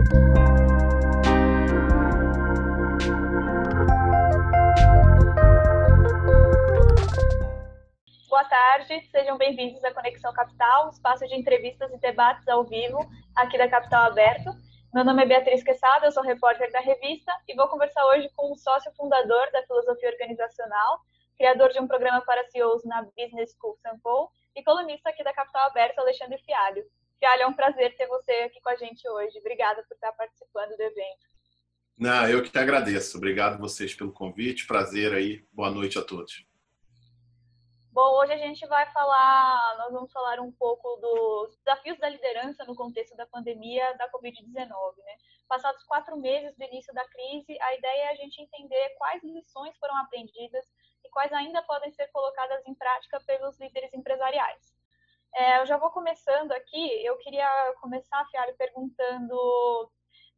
Boa tarde, sejam bem-vindos à Conexão Capital, espaço de entrevistas e debates ao vivo aqui da Capital Aberto. Meu nome é Beatriz Quesada, eu sou repórter da revista e vou conversar hoje com o sócio fundador da filosofia organizacional, criador de um programa para CEOs na Business School Sample e colunista aqui da Capital Aberto, Alexandre Fialho. Fialho, é um prazer ter você aqui com a gente hoje. Obrigada por estar participando do evento. Não, eu que agradeço. Obrigado vocês pelo convite. Prazer aí. Boa noite a todos. Bom, hoje a gente vai falar, nós vamos falar um pouco dos desafios da liderança no contexto da pandemia da Covid-19. Né? Passados quatro meses do início da crise, a ideia é a gente entender quais lições foram aprendidas e quais ainda podem ser colocadas em prática pelos líderes empresariais. É, eu já vou começando aqui, eu queria começar, Fialho, perguntando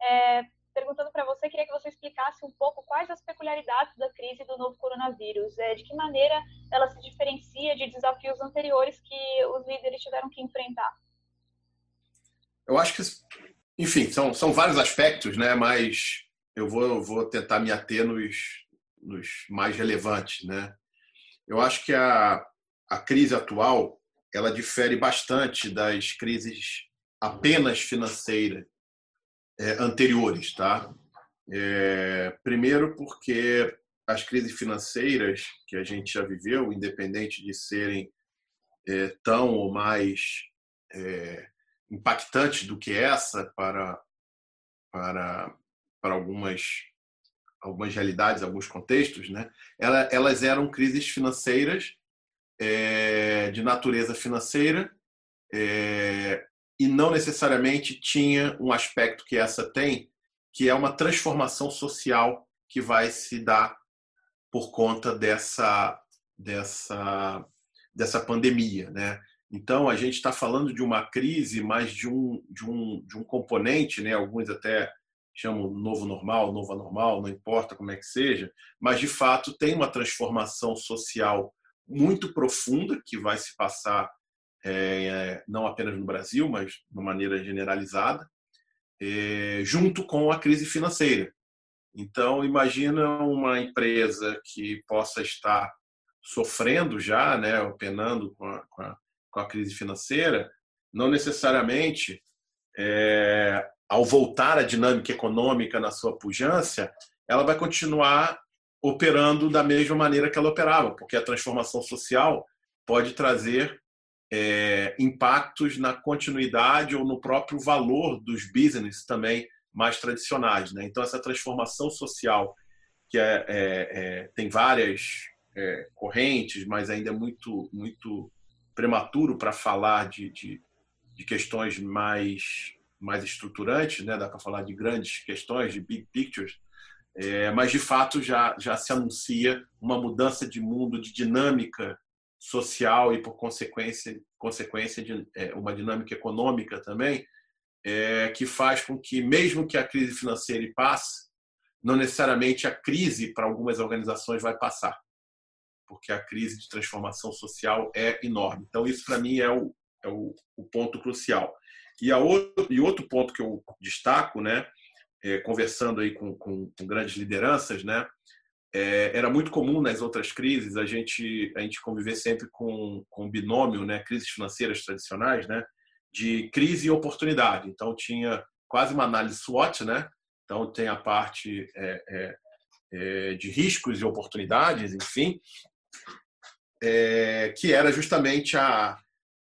é, perguntando para você, queria que você explicasse um pouco quais as peculiaridades da crise do novo coronavírus, é, de que maneira ela se diferencia de desafios anteriores que os líderes tiveram que enfrentar. Eu acho que, enfim, são, são vários aspectos, né? Mas eu vou, vou tentar me ater nos, nos mais relevantes, né? Eu acho que a, a crise atual ela difere bastante das crises apenas financeiras é, anteriores, tá? É, primeiro porque as crises financeiras que a gente já viveu, independente de serem é, tão ou mais é, impactantes do que essa para para para algumas algumas realidades, alguns contextos, né? Elas eram crises financeiras é, de natureza financeira é, e não necessariamente tinha um aspecto que essa tem, que é uma transformação social que vai se dar por conta dessa dessa dessa pandemia, né? Então a gente está falando de uma crise, mas de um de um de um componente, né? Alguns até chamam novo normal, novo anormal, não importa como é que seja, mas de fato tem uma transformação social muito profunda que vai se passar é, não apenas no Brasil, mas de uma maneira generalizada, é, junto com a crise financeira. Então, imagina uma empresa que possa estar sofrendo já, né, penando com a, com a, com a crise financeira, não necessariamente, é, ao voltar à dinâmica econômica na sua pujança, ela vai continuar operando da mesma maneira que ela operava, porque a transformação social pode trazer é, impactos na continuidade ou no próprio valor dos business também mais tradicionais. Né? Então, essa transformação social, que é, é, é tem várias é, correntes, mas ainda é muito, muito prematuro para falar de, de, de, questões mais, mais estruturantes, né? dá para falar de grandes questões, de big pictures, é, mas de fato já, já se anuncia uma mudança de mundo, de dinâmica social e por consequência consequência de é, uma dinâmica econômica também é, que faz com que mesmo que a crise financeira passe não necessariamente a crise para algumas organizações vai passar porque a crise de transformação social é enorme. Então isso para mim é o, é o, o ponto crucial. E a outro e outro ponto que eu destaco né é, conversando aí com, com, com grandes lideranças né é, era muito comum nas outras crises a gente a gente conviver sempre com com binômio né crises financeiras tradicionais né de crise e oportunidade. Então tinha quase uma análise SWOT né então tem a parte é, é, é de riscos e oportunidades enfim é, que era justamente a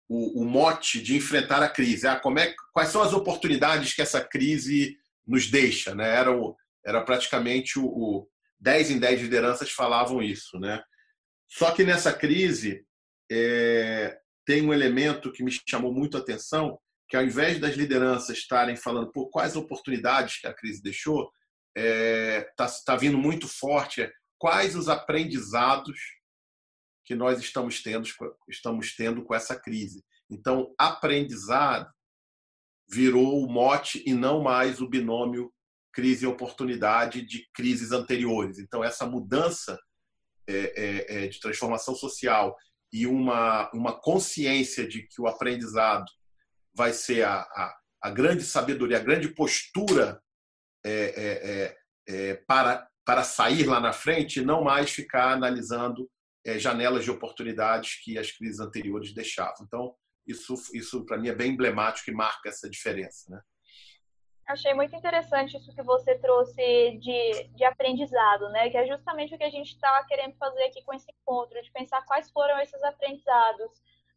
o, o, mote de enfrentar a crise. Ah, como é quais são as oportunidades que essa crise nos deixa né era o, era praticamente o, o 10 em 10 lideranças falavam isso. Né? Só que nessa crise é, tem um elemento que me chamou muito a atenção, que ao invés das lideranças estarem falando por quais oportunidades que a crise deixou, está é, tá, tá vindo muito forte é, quais os aprendizados que nós estamos tendo, estamos tendo com essa crise. Então, aprendizado virou o mote e não mais o binômio crise e oportunidade de crises anteriores. Então, essa mudança é, é, é, de transformação social e uma, uma consciência de que o aprendizado vai ser a, a, a grande sabedoria, a grande postura é, é, é, para, para sair lá na frente e não mais ficar analisando janelas de oportunidades que as crises anteriores deixavam. Então, isso, isso para mim é bem emblemático e marca essa diferença. Né? Achei muito interessante isso que você trouxe de, de aprendizado, né? Que é justamente o que a gente está querendo fazer aqui com esse encontro, de pensar quais foram esses aprendizados.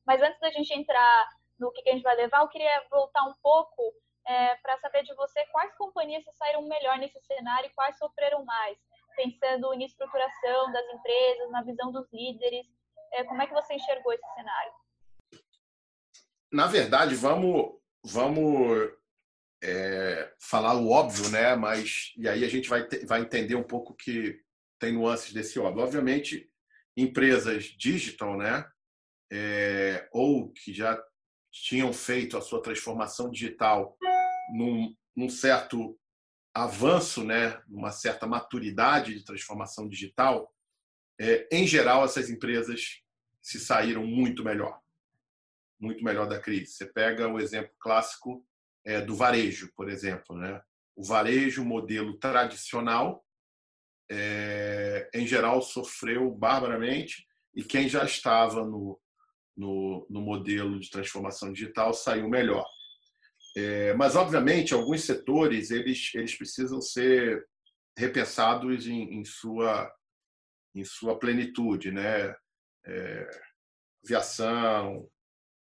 Mas antes da gente entrar no que a gente vai levar, eu queria voltar um pouco é, para saber de você quais companhias saíram melhor nesse cenário e quais sofreram mais, pensando em estruturação das empresas, na visão dos líderes. É, como é que você enxergou esse cenário? Na verdade, vamos, vamos é, falar o óbvio, né? Mas e aí a gente vai, vai entender um pouco que tem nuances desse óbvio. Obviamente, empresas digital, né? É, ou que já tinham feito a sua transformação digital num, num certo avanço, né? Uma certa maturidade de transformação digital, é, em geral essas empresas se saíram muito melhor, muito melhor da crise. Você pega o exemplo clássico é, do varejo, por exemplo. Né? O varejo, modelo tradicional, é, em geral, sofreu barbaramente e quem já estava no, no, no modelo de transformação digital saiu melhor. É, mas, obviamente, alguns setores eles, eles precisam ser repensados em, em sua, em sua plenitude. Né? É, aviação,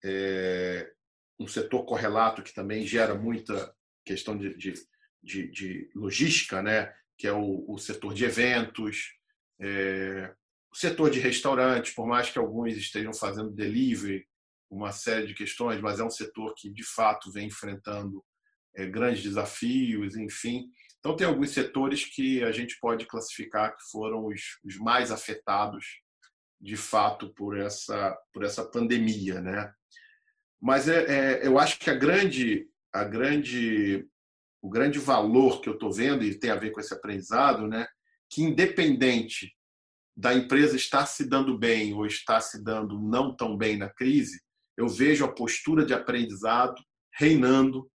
é, um setor correlato que também gera muita questão de, de, de, de logística, né? que é o, o setor de eventos, é, o setor de restaurantes, por mais que alguns estejam fazendo delivery, uma série de questões, mas é um setor que de fato vem enfrentando é, grandes desafios, enfim. Então tem alguns setores que a gente pode classificar que foram os, os mais afetados de fato por essa por essa pandemia, né? Mas é, é, eu acho que a grande, a grande, o grande valor que eu estou vendo, e tem a ver com esse aprendizado, né, que independente da empresa estar se dando bem ou estar se dando não tão bem na crise, eu vejo a postura de aprendizado reinando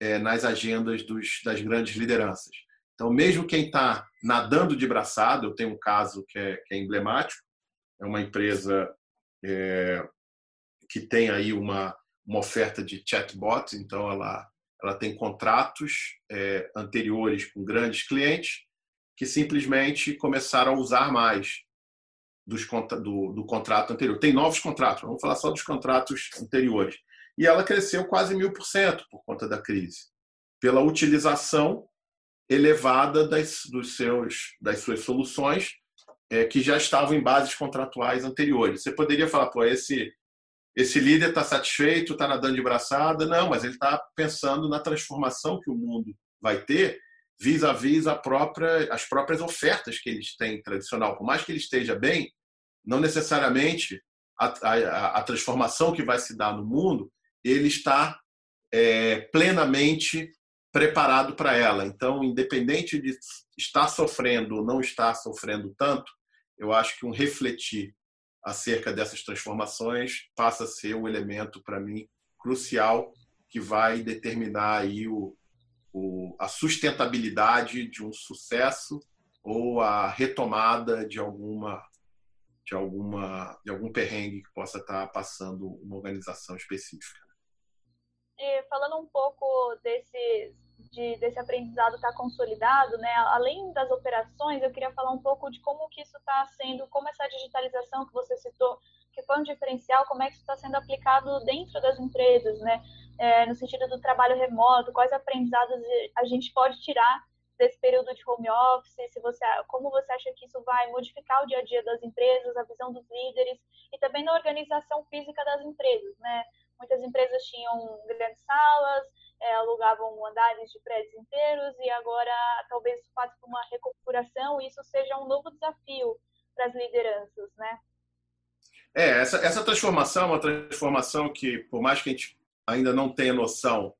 é, nas agendas dos, das grandes lideranças. Então, mesmo quem está nadando de braçada, eu tenho um caso que é, que é emblemático, é uma empresa é, que tem aí uma, uma oferta de chatbot, então ela, ela tem contratos é, anteriores com grandes clientes que simplesmente começaram a usar mais dos, do, do contrato anterior. Tem novos contratos, vamos falar só dos contratos anteriores. E ela cresceu quase mil por cento por conta da crise, pela utilização elevada das, dos seus, das suas soluções é, que já estavam em bases contratuais anteriores. Você poderia falar, pô, esse esse líder está satisfeito, está nadando de braçada. Não, mas ele está pensando na transformação que o mundo vai ter vis-à-vis -vis própria, as próprias ofertas que eles têm tradicional. Por mais que ele esteja bem, não necessariamente a, a, a transformação que vai se dar no mundo, ele está é, plenamente preparado para ela. Então, independente de estar sofrendo ou não estar sofrendo tanto, eu acho que um refletir acerca dessas transformações passa a ser um elemento para mim crucial que vai determinar aí o, o, a sustentabilidade de um sucesso ou a retomada de alguma de alguma de algum perrengue que possa estar passando uma organização específica. E falando um pouco desses de, desse aprendizado estar tá consolidado, né? Além das operações, eu queria falar um pouco de como que isso está sendo, como essa digitalização que você citou, que foi um diferencial, como é que isso está sendo aplicado dentro das empresas, né? É, no sentido do trabalho remoto, quais aprendizados a gente pode tirar desse período de home office, se você, como você acha que isso vai modificar o dia a dia das empresas, a visão dos líderes e também na organização física das empresas, né? Muitas empresas tinham grandes salas, é, alugavam andares de prédios inteiros e agora talvez por uma reconfiguração e isso seja um novo desafio para as lideranças, né? É, essa, essa transformação é uma transformação que, por mais que a gente ainda não tenha noção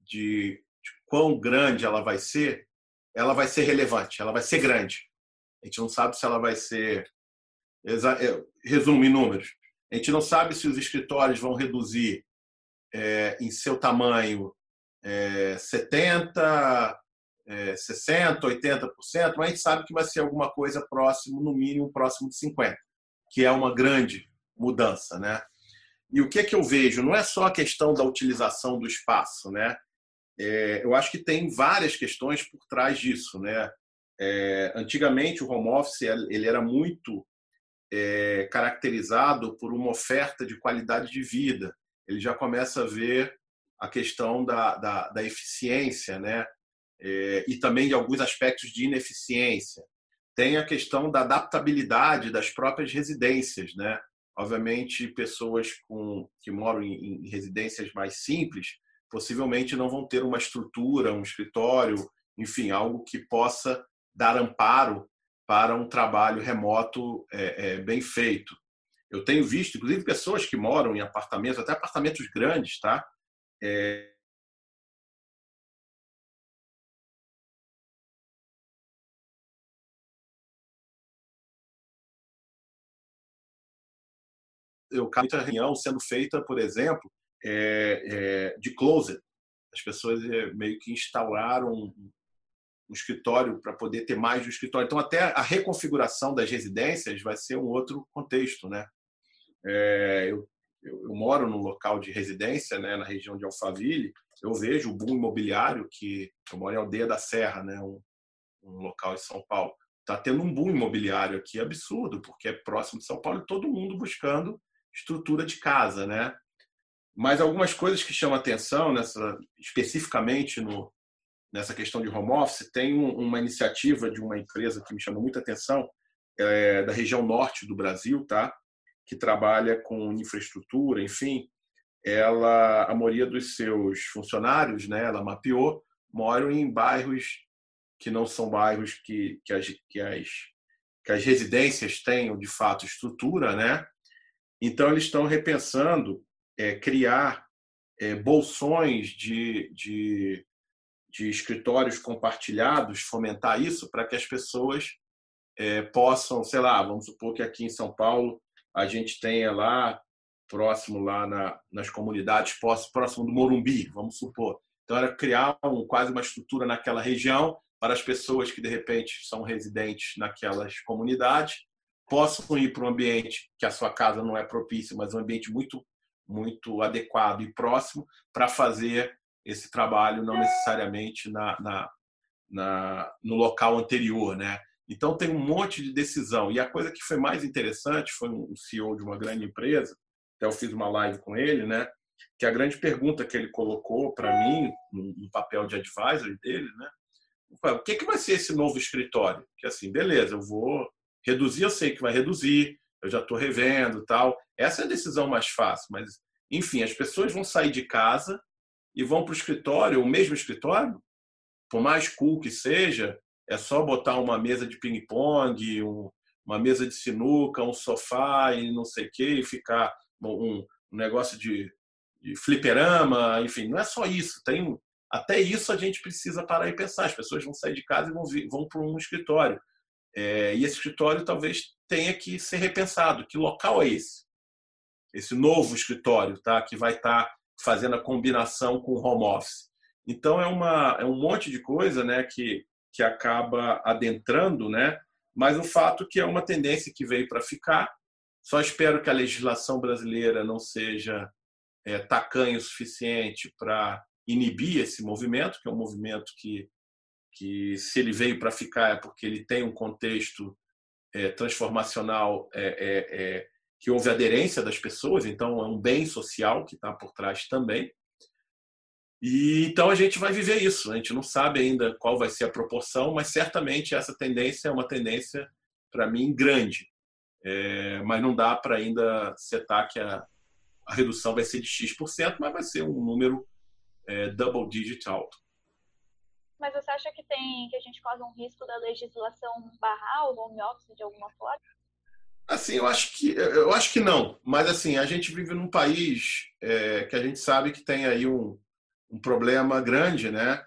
de, de quão grande ela vai ser, ela vai ser relevante, ela vai ser grande. A gente não sabe se ela vai ser. É, resumo em números. A gente não sabe se os escritórios vão reduzir é, em seu tamanho é, 70, é, 60, 80%, mas a gente sabe que vai ser alguma coisa próximo, no mínimo próximo de 50%, que é uma grande mudança, né? E o que é que eu vejo? Não é só a questão da utilização do espaço, né? É, eu acho que tem várias questões por trás disso, né? É, antigamente o home office ele era muito é, caracterizado por uma oferta de qualidade de vida. Ele já começa a ver a questão da, da, da eficiência, né? É, e também de alguns aspectos de ineficiência. Tem a questão da adaptabilidade das próprias residências, né? Obviamente, pessoas com, que moram em, em residências mais simples possivelmente não vão ter uma estrutura, um escritório, enfim, algo que possa dar amparo para um trabalho remoto é, é, bem feito. Eu tenho visto, inclusive, pessoas que moram em apartamentos, até apartamentos grandes, tá? É, eu muita reunião sendo feita, por exemplo, é, é, de closet. As pessoas é, meio que instauraram um, escritório para poder ter mais um escritório. Então, até a reconfiguração das residências vai ser um outro contexto. Né? É, eu, eu, eu, moro num local de residência, né, na região de Alphaville, eu vejo o boom imobiliário que eu moro em Aldeia da Serra, né, um, um local em São Paulo. Está tendo um boom imobiliário aqui absurdo, porque é próximo de São Paulo e todo mundo buscando estrutura de casa, né? Mas algumas coisas que chamam atenção, nessa, especificamente no, nessa questão de home office, tem uma iniciativa de uma empresa que me chamou muita atenção, é, da região norte do Brasil, tá? que trabalha com infraestrutura, enfim. Ela, a maioria dos seus funcionários, né, ela mapeou, moram em bairros que não são bairros que, que, as, que, as, que as residências tenham de fato estrutura, né? Então eles estão repensando é, criar é, bolsões de, de, de, escritórios compartilhados, fomentar isso para que as pessoas é, possam, sei lá, vamos supor que aqui em São Paulo a gente tenha lá próximo lá na, nas comunidades próximo do Morumbi, vamos supor. Então era criar um, quase uma estrutura naquela região para as pessoas que de repente são residentes naquelas comunidades possam ir para um ambiente que a sua casa não é propício, mas um ambiente muito muito adequado e próximo para fazer esse trabalho, não necessariamente na, na, na, no local anterior, né? Então tem um monte de decisão. E a coisa que foi mais interessante foi um CEO de uma grande empresa, até eu fiz uma live com ele, né? Que a grande pergunta que ele colocou para mim no papel de advisor dele, né? O que, que vai ser esse novo escritório? Que assim, beleza, eu vou reduzir, eu sei que vai reduzir, eu já estou revendo tal. Essa é a decisão mais fácil, mas, enfim, as pessoas vão sair de casa e vão para o escritório, o mesmo escritório, por mais cool que seja, é só botar uma mesa de ping-pong, um, uma mesa de sinuca, um sofá e não sei o quê, e ficar um, um negócio de, de fliperama, enfim, não é só isso. Tem até isso a gente precisa parar e pensar. As pessoas vão sair de casa e vão, vão para um escritório. É, e esse escritório talvez tenha que ser repensado. Que local é esse? Esse novo escritório, tá? Que vai estar tá fazendo a combinação com home office. Então é uma é um monte de coisa, né? Que que acaba adentrando, né? Mas o fato que é uma tendência que veio para ficar. Só espero que a legislação brasileira não seja é, tacanha o suficiente para inibir esse movimento, que é um movimento que que se ele veio para ficar é porque ele tem um contexto é, transformacional é, é, é, que houve aderência das pessoas, então é um bem social que está por trás também. E então a gente vai viver isso. A gente não sabe ainda qual vai ser a proporção, mas certamente essa tendência é uma tendência para mim grande. É, mas não dá para ainda setar que a, a redução vai ser de x%, mas vai ser um número é, double digit alto. Mas você acha que tem que a gente corre um risco da legislação barrar o home office de alguma forma? Assim, eu acho que eu acho que não. Mas assim, a gente vive num país é, que a gente sabe que tem aí um, um problema grande, né?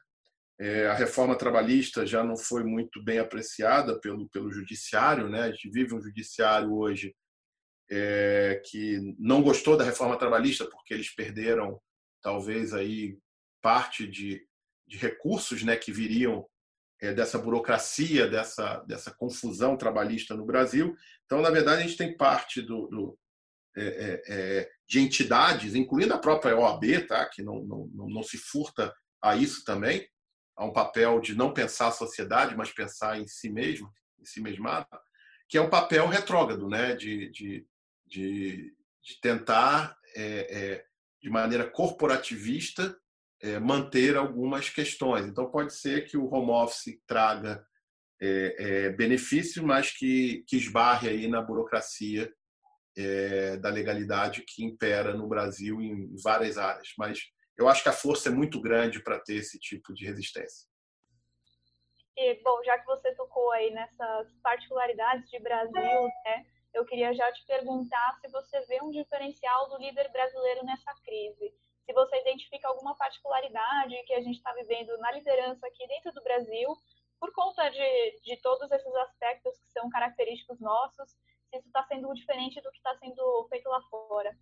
É, a reforma trabalhista já não foi muito bem apreciada pelo pelo judiciário, né? A gente vive um judiciário hoje é, que não gostou da reforma trabalhista porque eles perderam talvez aí parte de, de recursos né, que viriam é, dessa burocracia, dessa, dessa confusão trabalhista no Brasil. Então, na verdade, a gente tem parte do, do é, é, é de entidades, incluindo a própria OAB, tá, que não, não, não se furta a isso também, a um papel de não pensar a sociedade, mas pensar em si mesmo, em si mesmado, que é um papel retrógrado, né, de, de, de, de tentar, é, é, de maneira corporativista, é, manter algumas questões. Então, pode ser que o home office traga é, é, benefícios, mas que, que esbarre aí na burocracia é, da legalidade que impera no Brasil em várias áreas. Mas eu acho que a força é muito grande para ter esse tipo de resistência. E, bom, já que você tocou aí nessas particularidades de Brasil, né, eu queria já te perguntar se você vê um diferencial do líder brasileiro nessa crise se você identifica alguma particularidade que a gente está vivendo na liderança aqui dentro do Brasil, por conta de, de todos esses aspectos que são característicos nossos, se isso está sendo diferente do que está sendo feito lá fora.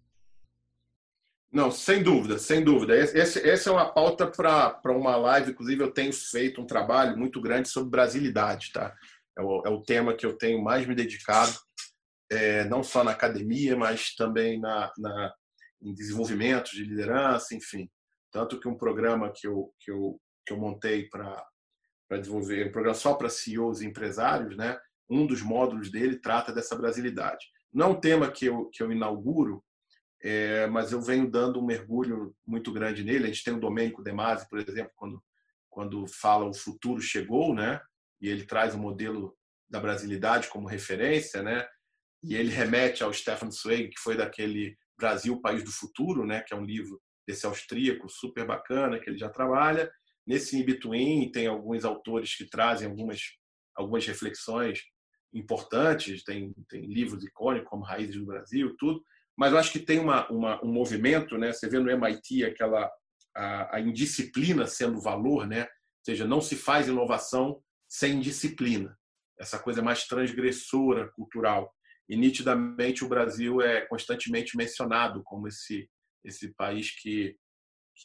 Não, sem dúvida, sem dúvida. Esse, essa é uma pauta para uma live. Inclusive, eu tenho feito um trabalho muito grande sobre brasilidade, tá? É o, é o tema que eu tenho mais me dedicado, é, não só na academia, mas também na, na, em desenvolvimento de liderança, enfim. Tanto que um programa que eu, que eu, que eu montei para desenvolver, um programa só para CEOs e empresários, né? um dos módulos dele trata dessa brasilidade. Não é um tema que eu, que eu inauguro, é, mas eu venho dando um mergulho muito grande nele. A gente tem o Domênico De Masi, por exemplo, quando, quando fala o futuro chegou, né? e ele traz o modelo da brasilidade como referência, né? e ele remete ao Stefan Zweig, que foi daquele Brasil, País do Futuro, né, que é um livro desse austríaco super bacana que ele já trabalha. Nesse In Between tem alguns autores que trazem algumas algumas reflexões importantes, tem tem livros icônicos como Raízes do Brasil, tudo. Mas eu acho que tem uma, uma um movimento, né? Você vê no MIT aquela a, a indisciplina sendo valor, né? Ou seja, não se faz inovação sem disciplina. Essa coisa mais transgressora cultural e nitidamente o Brasil é constantemente mencionado como esse esse país que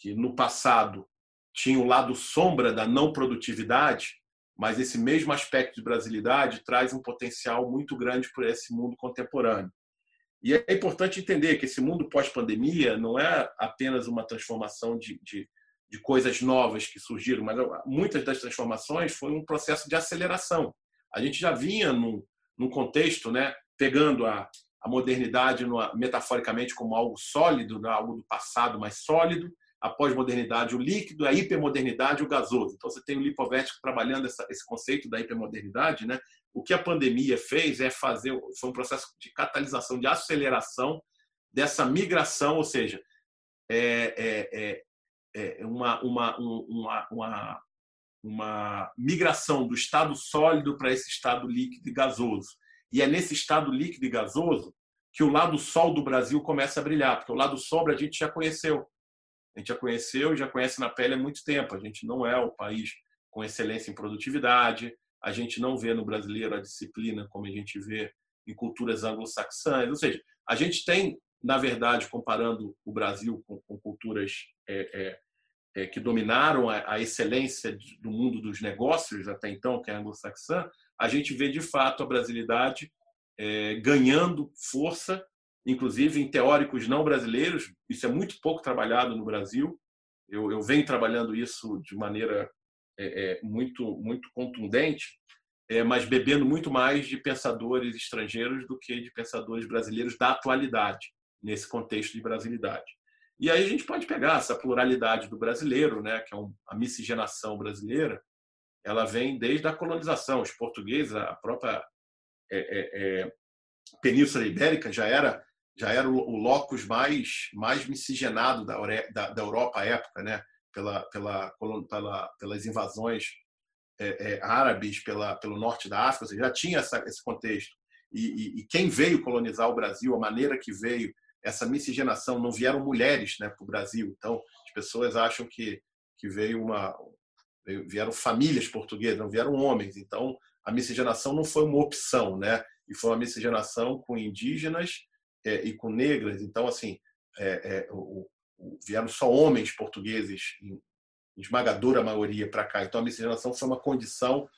que no passado tinha o lado sombra da não produtividade, mas esse mesmo aspecto de brasilidade traz um potencial muito grande para esse mundo contemporâneo. E é importante entender que esse mundo pós-pandemia não é apenas uma transformação de, de, de, coisas novas que surgiram, mas muitas das transformações foi um processo de aceleração. A gente já vinha num, num contexto né, pegando a, a modernidade numa, metaforicamente como algo sólido, né? algo do passado mais sólido, a pós-modernidade o líquido, a hipermodernidade o gasoso. Então você tem o Lipovetsky trabalhando essa, esse conceito da hipermodernidade, né? O que a pandemia fez é fazer foi um processo de catalisação, de aceleração dessa migração, ou seja, é, é, é, é uma, uma, uma, uma, uma migração do estado sólido para esse estado líquido e gasoso. E é nesse estado líquido e gasoso que o lado sol do Brasil começa a brilhar, porque o lado sombra a gente já conheceu. A gente já conheceu e já conhece na pele há muito tempo. A gente não é o país com excelência em produtividade, a gente não vê no brasileiro a disciplina como a gente vê em culturas anglo-saxãs. Ou seja, a gente tem, na verdade, comparando o Brasil com, com culturas é, é, é, que dominaram a, a excelência do mundo dos negócios até então, que é anglo-saxã, a gente vê de fato a brasilidade é, ganhando força, inclusive em teóricos não brasileiros. Isso é muito pouco trabalhado no Brasil. Eu, eu venho trabalhando isso de maneira é, é, muito muito contundente, é, mas bebendo muito mais de pensadores estrangeiros do que de pensadores brasileiros da atualidade nesse contexto de brasilidade. E aí a gente pode pegar essa pluralidade do brasileiro, né, que é a miscigenação brasileira, ela vem desde a colonização. Os portugueses, a própria é, é, é, Península Ibérica já era já era o, locus mais mais miscigenado da, da, da Europa à época, né? Pela, pela, pela pelas invasões é, é, árabes pela, pelo norte da África, seja, já tinha essa, esse contexto. E, e, e, quem veio colonizar o Brasil, a maneira que veio, essa miscigenação, não vieram mulheres né, para o Brasil. Então, as pessoas acham que, que veio uma, vieram famílias portuguesas, não vieram homens. Então, a miscigenação não foi uma opção, né? E foi uma miscigenação com indígenas é, e com negras. Então, assim, é, é, o, o, vieram só homens portugueses em, esmagadora maioria para cá. Então, a miscigenação foi uma condição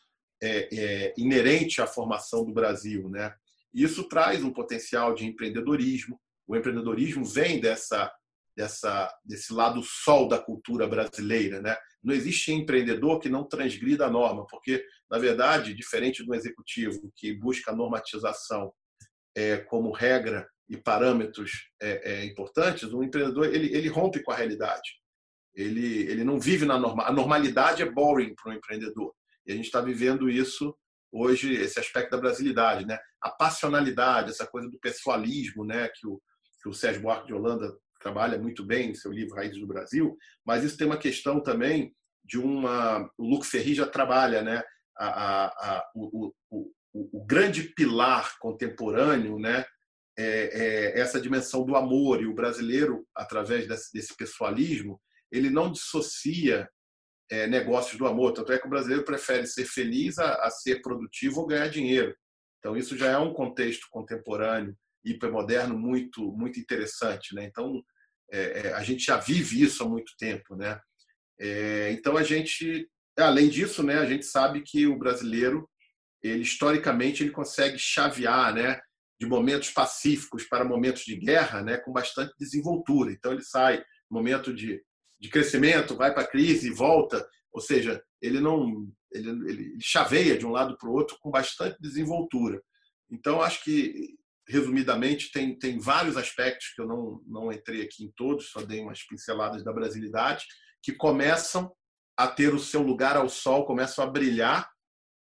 é, é, inerente à formação do Brasil. Né? Isso traz um potencial de empreendedorismo. O empreendedorismo vem dessa, dessa, desse lado sol da cultura brasileira. Né? Não existe empreendedor que não transgrida a norma, porque, na verdade, diferente do executivo que busca a normatização é, como regra e parâmetros é, é, importantes, o empreendedor ele, ele rompe com a realidade. Ele, ele não vive na normal. A normalidade é boring para um empreendedor. E a gente está vivendo isso hoje, esse aspecto da brasilidade, né? A passionalidade, essa coisa do pessoalismo, né? Que o, que o Sérgio Buarque de Holanda trabalha muito bem em seu livro Raízes do Brasil. Mas isso tem uma questão também de uma. O Luc Ferri já trabalha, né? A, a, a, o, o, o, o grande pilar contemporâneo, né? É, é essa dimensão do amor e o brasileiro através desse, desse pessoalismo ele não dissocia é, negócios do amor. Tanto é que o brasileiro prefere ser feliz a, a, ser produtivo ou ganhar dinheiro. Então, isso já é um contexto contemporâneo, hipermoderno, muito, muito interessante. Né? Então, é, é, a gente já vive isso há muito tempo. Né? É, então, a gente, além disso, né, a gente sabe que o brasileiro, ele historicamente, ele consegue chavear né, de momentos pacíficos para momentos de guerra né, com bastante desenvoltura. Então, ele sai momento de de crescimento, vai para a crise e volta. Ou seja, ele não ele, ele chaveia de um lado para o outro com bastante desenvoltura. Então, acho que, resumidamente, tem, tem vários aspectos que eu não, não entrei aqui em todos, só dei umas pinceladas da brasilidade, que começam a ter o seu lugar ao sol, começam a brilhar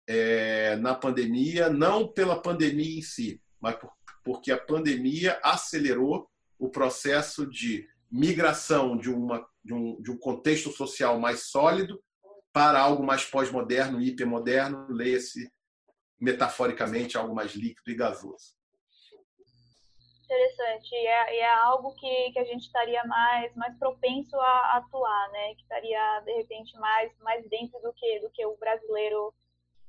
é, na pandemia, não pela pandemia em si, mas por, porque a pandemia acelerou o processo de migração de, uma, de, um, de um contexto social mais sólido para algo mais pós-moderno, hipermoderno, leia-se metaforicamente algo mais líquido e gasoso. Interessante. E é, é, algo que, que a gente estaria mais, mais propenso a atuar, né? Que estaria, de repente, mais, mais dentro do que, do que o brasileiro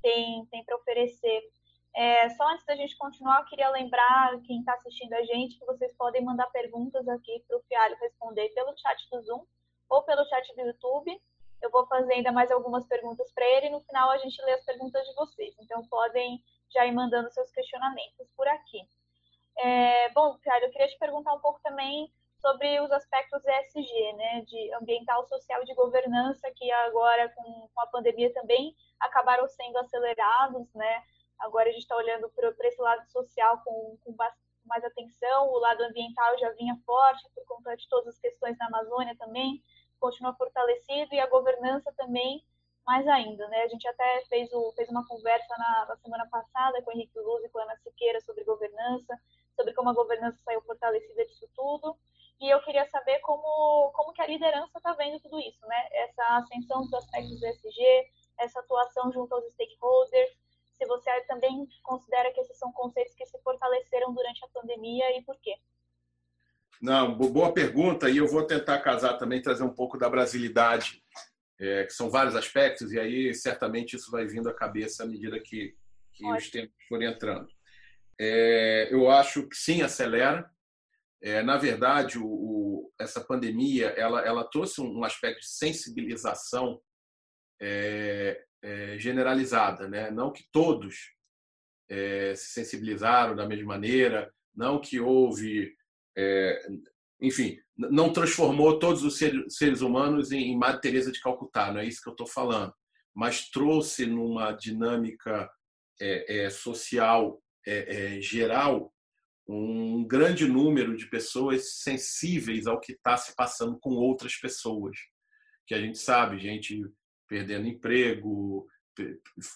tem, tem para oferecer. É, só antes da gente continuar, eu queria lembrar quem está assistindo a gente que vocês podem mandar perguntas aqui para o Fialho responder pelo chat do Zoom ou pelo chat do YouTube. Eu vou fazer ainda mais algumas perguntas para ele e no final a gente lê as perguntas de vocês. Então podem já ir mandando seus questionamentos por aqui. É, bom, Fialho, eu queria te perguntar um pouco também sobre os aspectos ESG, né, de ambiental, social e de governança, que agora com, com a pandemia também acabaram sendo acelerados, né? Agora a gente está olhando para esse lado social com, com mais atenção. O lado ambiental já vinha forte por conta de todas as questões na Amazônia também, continua fortalecido e a governança também mais ainda, né? A gente até fez, o, fez uma conversa na, na semana passada com o Henrique Luz e com a Ana Siqueira sobre governança, sobre como a governança saiu fortalecida disso tudo. E eu queria saber como, como que a liderança está vendo tudo isso, né? Essa ascensão dos aspectos do SG, essa atuação junto aos stakeholders, se você também considera que esses são conceitos que se fortaleceram durante a pandemia e por quê? Não, boa pergunta e eu vou tentar casar também, trazer um pouco da brasilidade, é, que são vários aspectos e aí certamente isso vai vindo à cabeça à medida que, que os tempos forem entrando. É, eu acho que sim, acelera. É, na verdade, o, o, essa pandemia ela, ela trouxe um, um aspecto de sensibilização é, é, generalizada, né? Não que todos é, se sensibilizaram da mesma maneira, não que houve, é, enfim, não transformou todos os seres humanos em Madre Teresa de Calcutá, não é isso que eu estou falando, mas trouxe numa dinâmica é, é, social é, geral um grande número de pessoas sensíveis ao que está se passando com outras pessoas, que a gente sabe, gente perdendo emprego,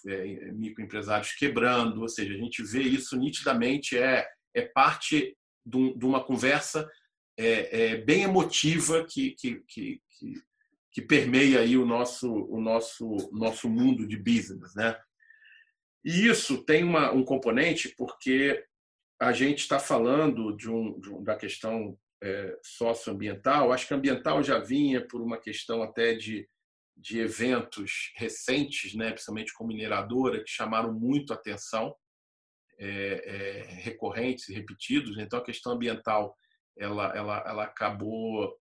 é, microempresários quebrando, ou seja, a gente vê isso nitidamente, é, é parte de uma conversa é, é bem emotiva que, que, que, que, permeia aí o nosso, o nosso, nosso mundo de business. Né? E isso tem uma, um componente porque a gente está falando de um, de um, da questão é, socioambiental, acho que ambiental já vinha por uma questão até de de eventos recentes, né, principalmente com mineradora, que chamaram muito atenção, é, é, recorrentes e repetidos. Então, a questão ambiental ela, ela, ela acabou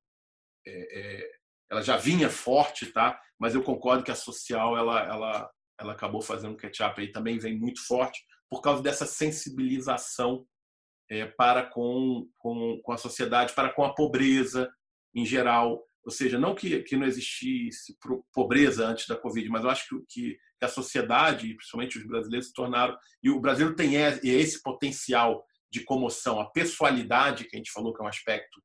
é, é ela já vinha forte, tá? Mas eu concordo que a social ela, ela, ela acabou fazendo catch-up aí também vem muito forte por causa dessa sensibilização é, para com, com, com a sociedade, para com a pobreza em geral. Ou seja, não que, que não existisse pobreza antes da Covid, mas eu acho que, que a sociedade, principalmente os brasileiros, se tornaram. E o Brasil tem esse potencial de comoção, a pessoalidade, que a gente falou que é um aspecto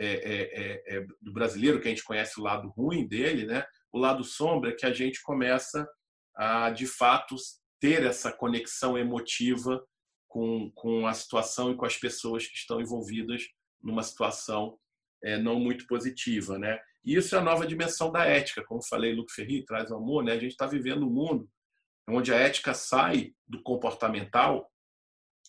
é, é, é, é, do brasileiro, que a gente conhece o lado ruim dele, né? o lado sombra é que a gente começa a, de fato, ter essa conexão emotiva com, com a situação e com as pessoas que estão envolvidas numa situação é, não muito positiva. Né? E isso é a nova dimensão da ética. Como falei, Luke Ferri traz o amor. Né? A gente está vivendo um mundo onde a ética sai do comportamental,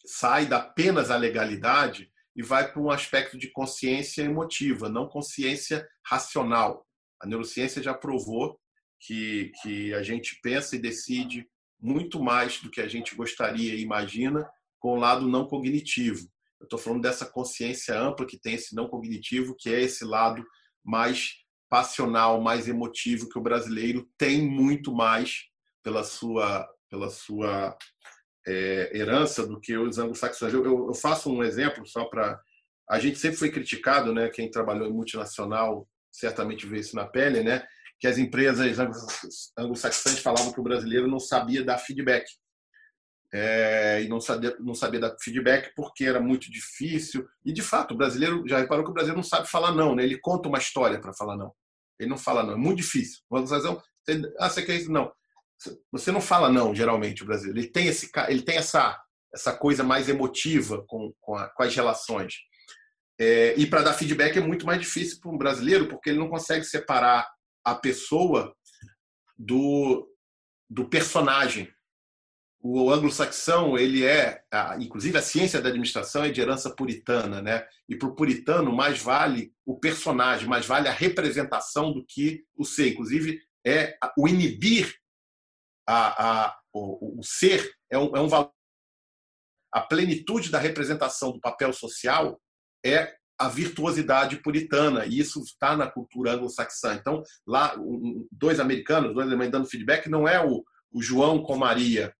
sai da apenas a legalidade e vai para um aspecto de consciência emotiva, não consciência racional. A neurociência já provou que, que a gente pensa e decide muito mais do que a gente gostaria e imagina com o lado não cognitivo. Eu estou falando dessa consciência ampla que tem esse não cognitivo, que é esse lado mais passional, mais emotivo que o brasileiro tem muito mais pela sua pela sua é, herança do que os anglo-saxões. Eu, eu, faço um exemplo só para a gente sempre foi criticado, né? Quem trabalhou em multinacional certamente vê isso na pele, né? Que as empresas anglo-saxãs falavam que o brasileiro não sabia dar feedback. É, e não sabia, não dar feedback porque era muito difícil. E, de fato, o brasileiro, já reparou que o brasileiro não sabe falar não, né? Ele conta uma história para falar não. Ele não fala não, é muito difícil. Uma anglo ah, você quer isso? Não. Você não fala não, geralmente, o brasileiro. Ele tem, esse, ele tem essa, essa coisa mais emotiva com, com, a, com as relações. É, e para dar feedback é muito mais difícil para um brasileiro, porque ele não consegue separar a pessoa do, do personagem. O anglo-saxão, ele é, inclusive a ciência da administração é de herança puritana, né? E para o puritano, mais vale o personagem, mais vale a representação do que o ser. Inclusive, é o inibir a, a, o, o ser é um, é um valor. A plenitude da representação do papel social é a virtuosidade puritana, e isso está na cultura anglo-saxã. Então, lá, dois americanos, dois alemães dando feedback, não é o, o João com Maria,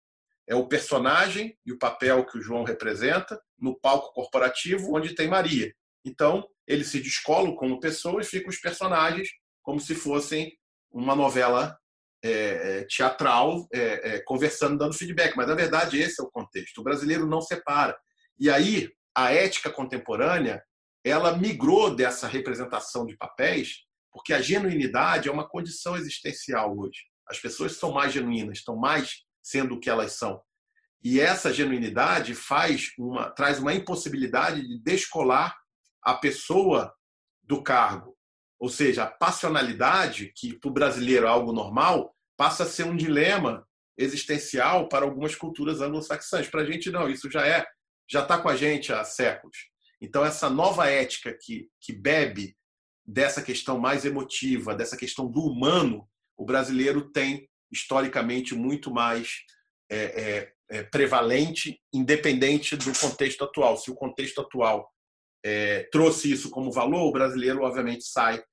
é o personagem e o papel que o João representa no palco corporativo onde tem Maria. Então, eles se descolam como pessoas ficam os personagens como se fossem uma novela é, é, teatral, é, é, conversando, dando feedback. Mas, na verdade, esse é o contexto. O brasileiro não separa. E aí, a ética contemporânea ela migrou dessa representação de papéis, porque a genuinidade é uma condição existencial hoje. As pessoas são mais genuínas, estão mais sendo o que elas são. E essa genuinidade faz uma, traz uma impossibilidade de descolar a pessoa do cargo. Ou seja, a passionalidade, que para o brasileiro é algo normal, passa a ser um dilema existencial para algumas culturas anglo-saxãs. Para a gente, não, isso já é, já está com a gente há séculos. Então, essa nova ética que, que bebe dessa questão mais emotiva, dessa questão do humano, o brasileiro tem historicamente muito mais é, é, é, prevalente, independente do contexto atual. Se o contexto atual é, trouxe isso como valor, o brasileiro, obviamente, sai,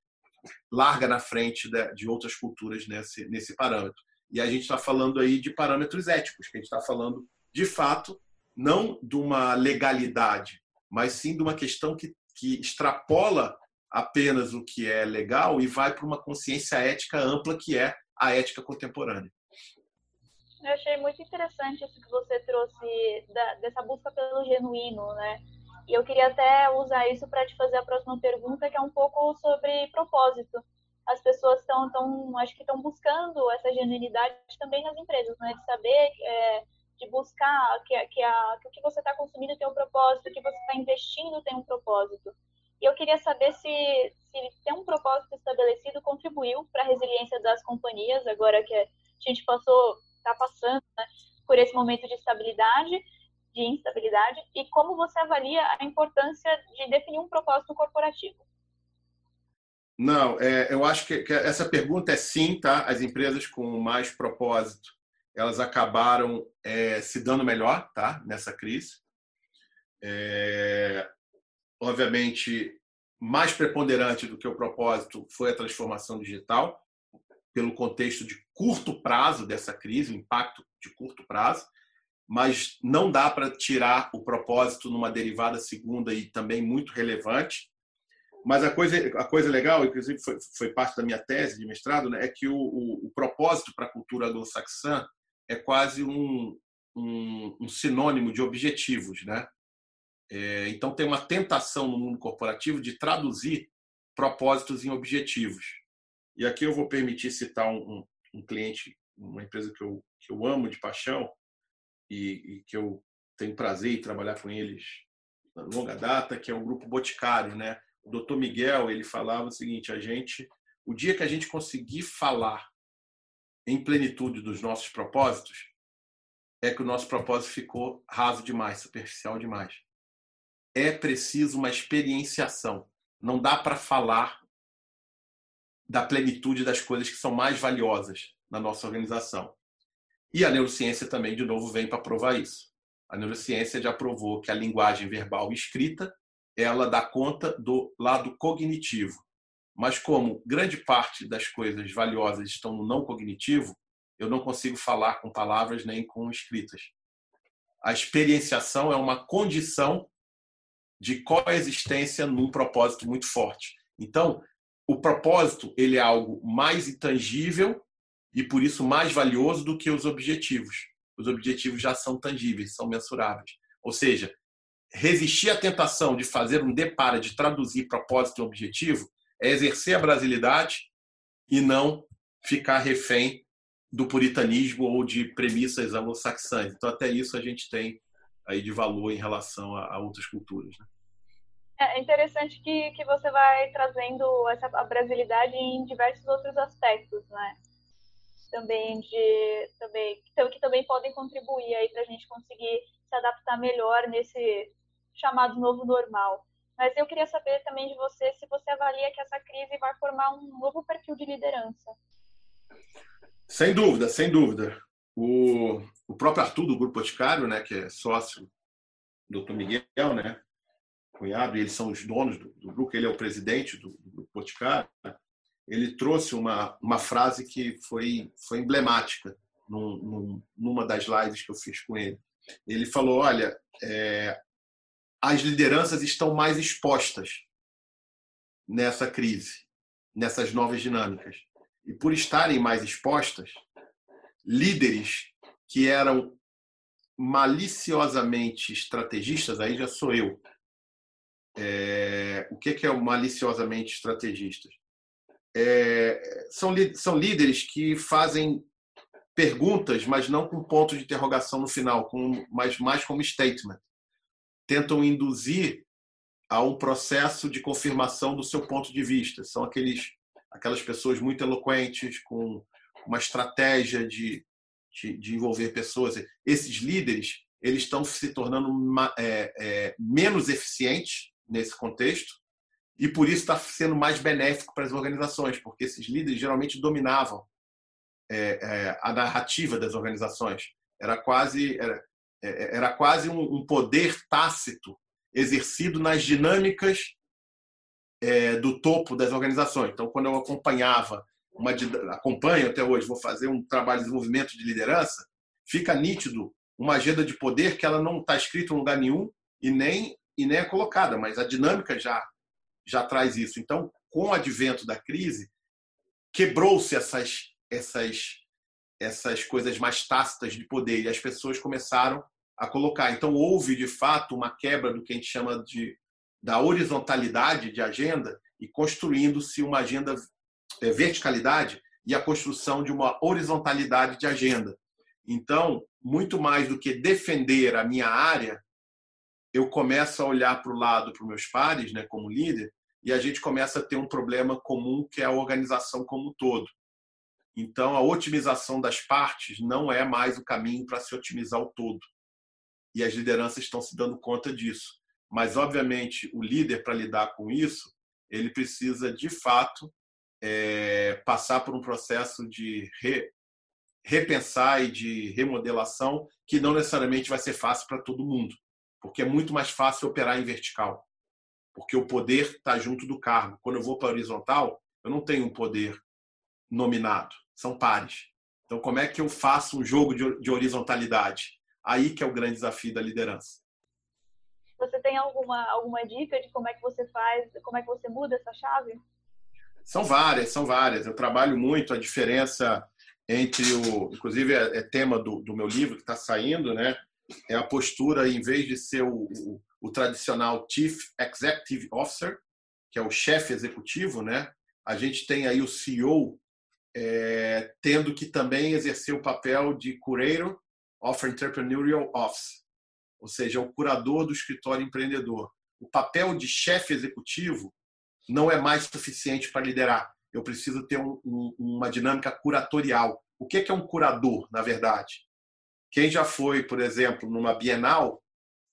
larga na frente de, de outras culturas nesse, nesse parâmetro. E a gente está falando aí de parâmetros éticos, que a gente está falando, de fato, não de uma legalidade, mas sim de uma questão que, que extrapola apenas o que é legal e vai para uma consciência ética ampla que é a ética contemporânea. Eu achei muito interessante isso que você trouxe da, dessa busca pelo genuíno, né? E eu queria até usar isso para te fazer a próxima pergunta, que é um pouco sobre propósito. As pessoas estão, tão, acho que estão buscando essa genuinidade também nas empresas, né? De saber é, de buscar que, que, a, que o que você está consumindo tem um propósito, o que você está investindo tem um propósito. E eu queria saber se, se ter um propósito estabelecido contribuiu para a resiliência das companhias, agora que a gente passou, está passando né, por esse momento de estabilidade, de instabilidade, e como você avalia a importância de definir um propósito corporativo. Não, é, eu acho que, que essa pergunta é sim, tá? As empresas com mais propósito elas acabaram é, se dando melhor tá? nessa crise. É, obviamente, mais preponderante do que o propósito foi a transformação digital, pelo contexto de curto prazo dessa crise, o impacto de curto prazo, mas não dá para tirar o propósito numa derivada segunda e também muito relevante. Mas a coisa, a coisa legal, inclusive foi, foi parte da minha tese de mestrado, né, é que o, o, o propósito para a cultura anglo-saxã é quase um, um, um, sinônimo de objetivos. Né? É, então, tem uma tentação no mundo corporativo de traduzir propósitos em objetivos. E aqui eu vou permitir citar um, um cliente, uma empresa que eu, que eu amo de paixão e, e que eu tenho prazer em trabalhar com eles na longa data, que é o Grupo Boticário. Né? O doutor Miguel ele falava o seguinte: a gente, o dia que a gente conseguir falar em plenitude dos nossos propósitos, é que o nosso propósito ficou raso demais, superficial demais é preciso uma experienciação. Não dá para falar da plenitude das coisas que são mais valiosas na nossa organização. E a neurociência também, de novo, vem para provar isso. A neurociência já provou que a linguagem verbal escrita ela dá conta do lado cognitivo. Mas como grande parte das coisas valiosas estão no não cognitivo, eu não consigo falar com palavras nem com escritas. A experienciação é uma condição de coexistência num propósito muito forte. Então, o propósito ele é algo mais intangível e por isso mais valioso do que os objetivos. Os objetivos já são tangíveis, são mensuráveis. Ou seja, resistir à tentação de fazer um depara, de traduzir propósito em objetivo, é exercer a brasilidade e não ficar refém do puritanismo ou de premissas anglo-saxãs. Então, até isso a gente tem aí de valor em relação a, a outras culturas. Né? É interessante que, que você vai trazendo essa a brasilidade em diversos outros aspectos, né? Também de também que também podem contribuir aí para a gente conseguir se adaptar melhor nesse chamado novo normal. Mas eu queria saber também de você se você avalia que essa crise vai formar um novo perfil de liderança. Sem dúvida, sem dúvida. O, o próprio Arthur do Grupo Boticário, né, que é sócio do Dr. Miguel, né, cunhado, e eles são os donos do, do grupo, ele é o presidente do, do Grupo Boticário, ele trouxe uma, uma frase que foi, foi emblemática num, num, numa das lives que eu fiz com ele. Ele falou: olha, é, as lideranças estão mais expostas nessa crise, nessas novas dinâmicas. E por estarem mais expostas, líderes que eram maliciosamente estrategistas, aí já sou eu. É, o que é o maliciosamente estrategistas? É, são, são líderes que fazem perguntas, mas não com ponto de interrogação no final, com, mas mais como statement. Tentam induzir a um processo de confirmação do seu ponto de vista. São aqueles, aquelas pessoas muito eloquentes, com uma estratégia de, de, de envolver pessoas. Esses líderes eles estão se tornando é, é, menos eficientes nesse contexto e por isso está sendo mais benéfico para as organizações, porque esses líderes geralmente dominavam é, é a narrativa das organizações. Era quase era, é, era quase um, um, poder tácito exercido nas dinâmicas é, do topo das organizações. Então, quando eu acompanhava uma acompanho até hoje, vou fazer um trabalho de desenvolvimento de liderança, fica nítido uma agenda de poder que ela não está escrita em lugar nenhum e nem e nem é colocada, mas a dinâmica já já traz isso. Então, com o advento da crise, quebrou-se essas essas essas coisas mais tácitas de poder e as pessoas começaram a colocar. Então, houve de fato uma quebra do que a gente chama de da horizontalidade de agenda e construindo-se uma agenda verticalidade e a construção de uma horizontalidade de agenda. Então, muito mais do que defender a minha área, eu começo a olhar para o lado para os meus pares, né, como líder, e a gente começa a ter um problema comum que é a organização como um todo. Então, a otimização das partes não é mais o caminho para se otimizar o todo. E as lideranças estão se dando conta disso. Mas, obviamente, o líder, para lidar com isso, ele precisa, de fato, é, passar por um processo de re, repensar e de remodelação que não necessariamente vai ser fácil para todo mundo, porque é muito mais fácil operar em vertical. porque o poder está junto do cargo. Quando eu vou para horizontal, eu não tenho um poder nominado, são pares. Então, como é que eu faço um jogo de horizontalidade? Aí que é o grande desafio da liderança. Você tem alguma, alguma dica de como é que você faz, como é que você muda essa chave? São várias, são várias. Eu trabalho muito a diferença entre o, inclusive é, é tema do, do meu livro que está saindo, né? É a postura, em vez de ser o, o, o tradicional Chief Executive Officer, que é o chefe executivo, né? A gente tem aí o CEO é, tendo que também exercer o papel de curator of entrepreneurial office, ou seja, o curador do escritório empreendedor. O papel de chefe executivo não é mais suficiente para liderar. Eu preciso ter um, um, uma dinâmica curatorial. O que é um curador, na verdade? Quem já foi, por exemplo, numa Bienal,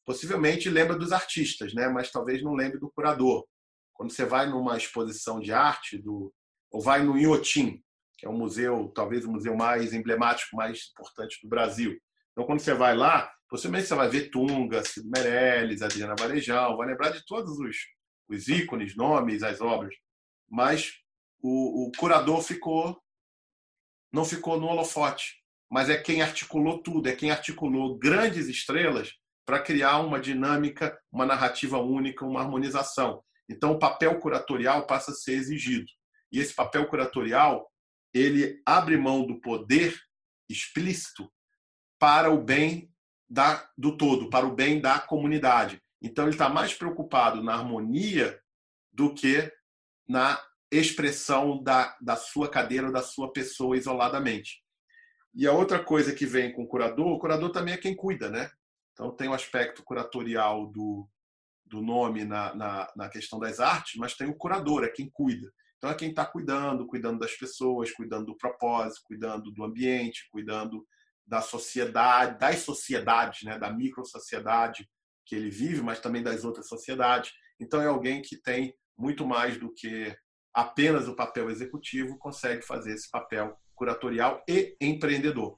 possivelmente lembra dos artistas, né? mas talvez não lembre do curador. Quando você vai numa exposição de arte, do, ou vai no Inhotim, que é um museu, talvez o museu mais emblemático, mais importante do Brasil. Então, quando você vai lá, possivelmente você vai ver Tunga, Cid Meirelles, Adriana Varejão, vai lembrar de todos os, os ícones, nomes, as obras. Mas o, o curador ficou, não ficou no holofote, mas é quem articulou tudo, é quem articulou grandes estrelas para criar uma dinâmica, uma narrativa única, uma harmonização. Então, o papel curatorial passa a ser exigido. E esse papel curatorial, ele abre mão do poder explícito para o bem da, do todo, para o bem da comunidade. Então, ele está mais preocupado na harmonia do que na expressão da, da sua cadeira ou da sua pessoa isoladamente. E a outra coisa que vem com o curador, o curador também é quem cuida, né? Então, tem o aspecto curatorial do, do nome na, na, na questão das artes, mas tem o curador, é quem cuida. Então, é quem está cuidando, cuidando das pessoas, cuidando do propósito, cuidando do ambiente, cuidando da sociedade, das sociedades, né? da micro-sociedade que ele vive, mas também das outras sociedades. Então, é alguém que tem muito mais do que apenas o papel executivo, consegue fazer esse papel curatorial e empreendedor.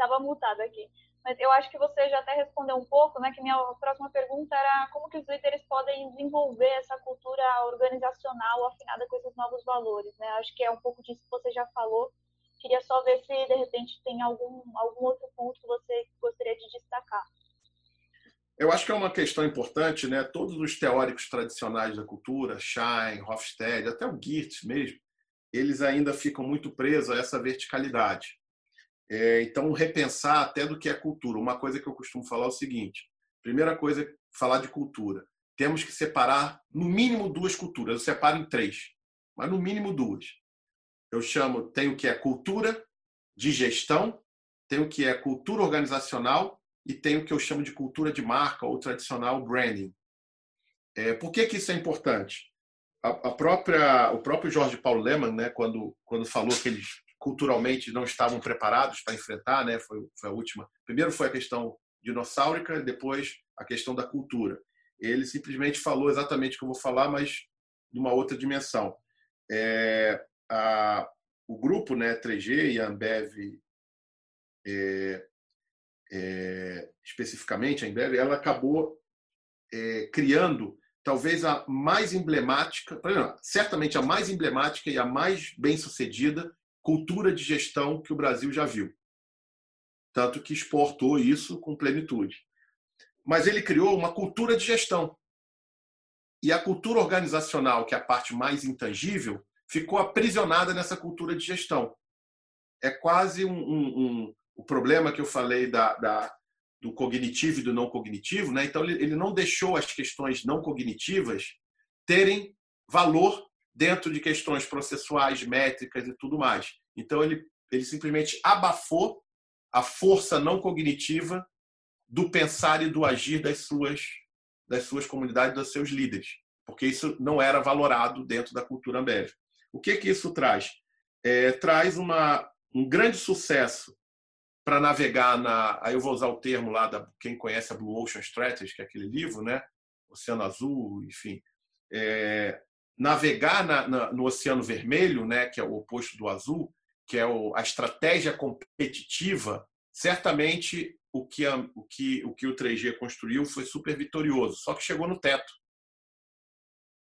estava mutado aqui. Mas eu acho que você já até respondeu um pouco, né? Que minha próxima pergunta era como que os líderes podem desenvolver essa cultura organizacional afinada com esses novos valores, né? Acho que é um pouco disso que você já falou. Queria só ver se de repente tem algum algum outro ponto que você gostaria de destacar. Eu acho que é uma questão importante, né? Todos os teóricos tradicionais da cultura, Schein, Hofstede, até o Geertz mesmo, eles ainda ficam muito presos a essa verticalidade. É, então, repensar até do que é cultura. Uma coisa que eu costumo falar é o seguinte: primeira coisa, falar de cultura. Temos que separar, no mínimo, duas culturas. Eu separo em três, mas no mínimo duas. Eu chamo, tem o que é cultura de gestão, tem o que é cultura organizacional e tem o que eu chamo de cultura de marca ou tradicional branding. É, por que, que isso é importante? A, a própria, o próprio Jorge Paulo Lemann, né, quando, quando falou que eles culturalmente não estavam preparados para enfrentar, né? Foi, foi a última. Primeiro foi a questão dinossáurica, depois a questão da cultura. Ele simplesmente falou exatamente o que eu vou falar, mas de uma outra dimensão. É, a, o grupo, né, 3G e a Ambev, é, é, especificamente a Ambev, ela acabou é, criando talvez a mais emblemática, certamente a mais emblemática e a mais bem sucedida cultura de gestão que o Brasil já viu. Tanto que exportou isso com plenitude. Mas ele criou uma cultura de gestão. E a cultura organizacional, que é a parte mais intangível, ficou aprisionada nessa cultura de gestão. É quase um, um, um o problema que eu falei da, da, do cognitivo e do não cognitivo. Né? Então, ele, ele não deixou as questões não cognitivas terem valor dentro de questões processuais, métricas e tudo mais. Então, ele, ele simplesmente abafou a força não cognitiva do pensar e do agir das suas, das suas comunidades, dos seus líderes, porque isso não era valorado dentro da cultura Ambev. O que, que isso traz? É, traz uma, um grande sucesso para navegar na. Aí eu vou usar o termo lá da quem conhece a Blue Ocean Strategy, que é aquele livro, né? Oceano Azul, enfim. É, navegar na, na, no Oceano Vermelho, né, que é o oposto do azul, que é o, a estratégia competitiva, certamente o que, a, o, que, o que o 3G construiu foi super vitorioso, só que chegou no teto.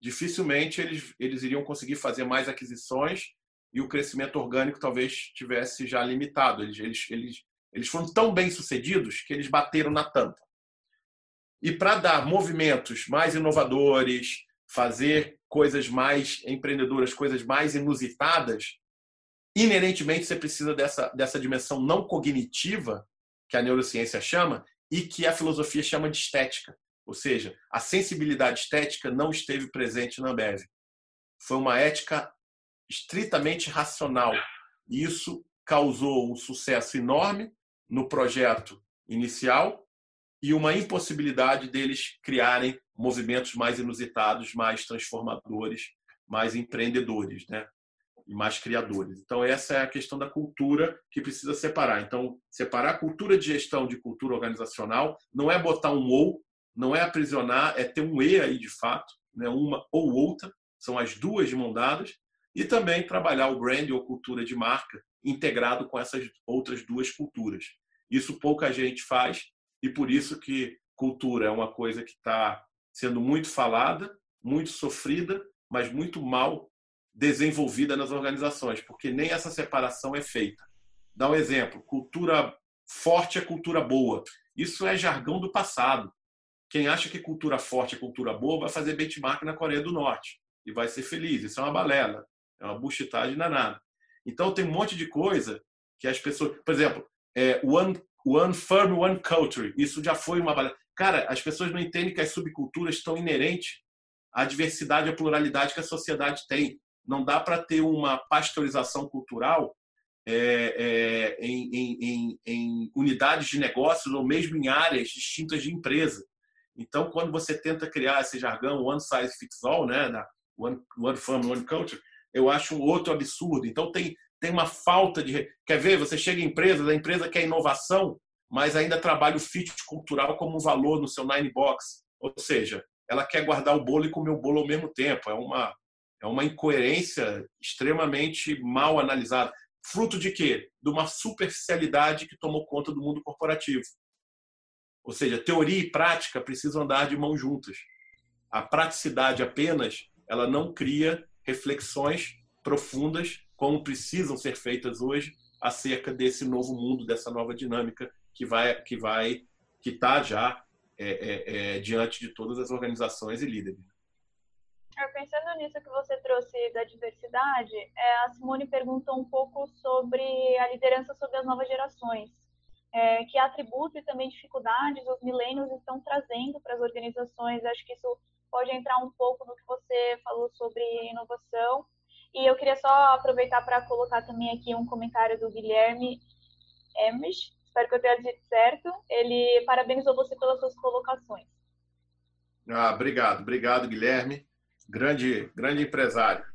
Dificilmente eles, eles iriam conseguir fazer mais aquisições e o crescimento orgânico talvez tivesse já limitado. Eles, eles, eles, eles foram tão bem sucedidos que eles bateram na tampa. E para dar movimentos mais inovadores, fazer coisas mais empreendedoras, coisas mais inusitadas, inerentemente você precisa dessa, dessa dimensão não cognitiva, que a neurociência chama, e que a filosofia chama de estética. Ou seja, a sensibilidade estética não esteve presente na Ambev. Foi uma ética estritamente racional. E isso causou um sucesso enorme no projeto inicial e uma impossibilidade deles criarem movimentos mais inusitados, mais transformadores, mais empreendedores, né? E mais criadores. Então essa é a questão da cultura que precisa separar. Então separar cultura de gestão de cultura organizacional não é botar um ou, não é aprisionar, é ter um e aí de fato, né? Uma ou outra, são as duas de mão dadas e também trabalhar o brand ou cultura de marca integrado com essas outras duas culturas. Isso pouca gente faz e por isso que cultura é uma coisa que está sendo muito falada, muito sofrida, mas muito mal desenvolvida nas organizações, porque nem essa separação é feita. Dá um exemplo: cultura forte é cultura boa. Isso é jargão do passado. Quem acha que cultura forte é cultura boa vai fazer benchmark na Coreia do Norte e vai ser feliz. Isso é uma balela, é uma buchitagem danada. Então tem um monte de coisa que as pessoas, por exemplo, é, one, one firm, one culture. Isso já foi uma balela. Cara, as pessoas não entendem que as subculturas estão inerentes à diversidade à pluralidade que a sociedade tem. Não dá para ter uma pasteurização cultural é, é, em, em, em, unidades de negócios ou mesmo em áreas distintas de empresa. Então, quando você tenta criar esse jargão one size fits all, né, one, one firm, one culture, eu acho um outro absurdo. Então, tem, tem uma falta de. Quer ver? Você chega em empresa, a empresa quer inovação, mas ainda trabalha o fit cultural como um valor no seu nine box. Ou seja, ela quer guardar o bolo e comer o bolo ao mesmo tempo. É uma, é uma incoerência extremamente mal analisada. Fruto de quê? De uma superficialidade que tomou conta do mundo corporativo. Ou seja, teoria e prática precisam andar de mãos juntas. A praticidade apenas, ela não cria reflexões profundas como precisam ser feitas hoje acerca desse novo mundo, dessa nova dinâmica que vai que vai que está já é, é, é, diante de todas as organizações e líderes. É, pensando nisso que você trouxe da diversidade, é, a Simone perguntou um pouco sobre a liderança sobre as novas gerações. É, que atributos e também dificuldades os milênios estão trazendo para as organizações. Acho que isso pode entrar um pouco no que você falou sobre inovação. E eu queria só aproveitar para colocar também aqui um comentário do Guilherme Emes, espero que eu tenha dito certo. Ele parabenizou você pelas suas colocações. Ah, obrigado, obrigado, Guilherme. Grande, grande empresário.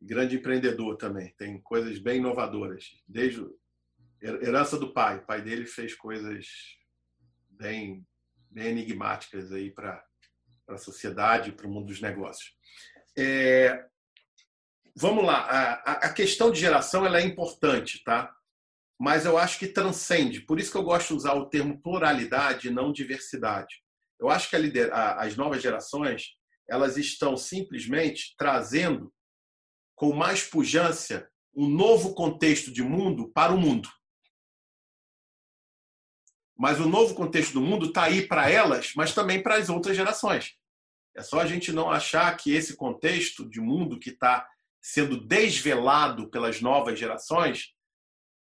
Grande empreendedor também. Tem coisas bem inovadoras. Desde herança do pai. O pai dele fez coisas bem, bem enigmáticas aí para a sociedade, para o mundo dos negócios. É, vamos lá. A, a, questão de geração ela é importante, tá? mas eu acho que transcende. Por isso que eu gosto de usar o termo pluralidade e não diversidade. Eu acho que a lider... as novas gerações elas estão simplesmente trazendo com mais pujança um novo contexto de mundo para o mundo. Mas o novo contexto do mundo está aí para elas, mas também para as outras gerações. É só a gente não achar que esse contexto de mundo que está sendo desvelado pelas novas gerações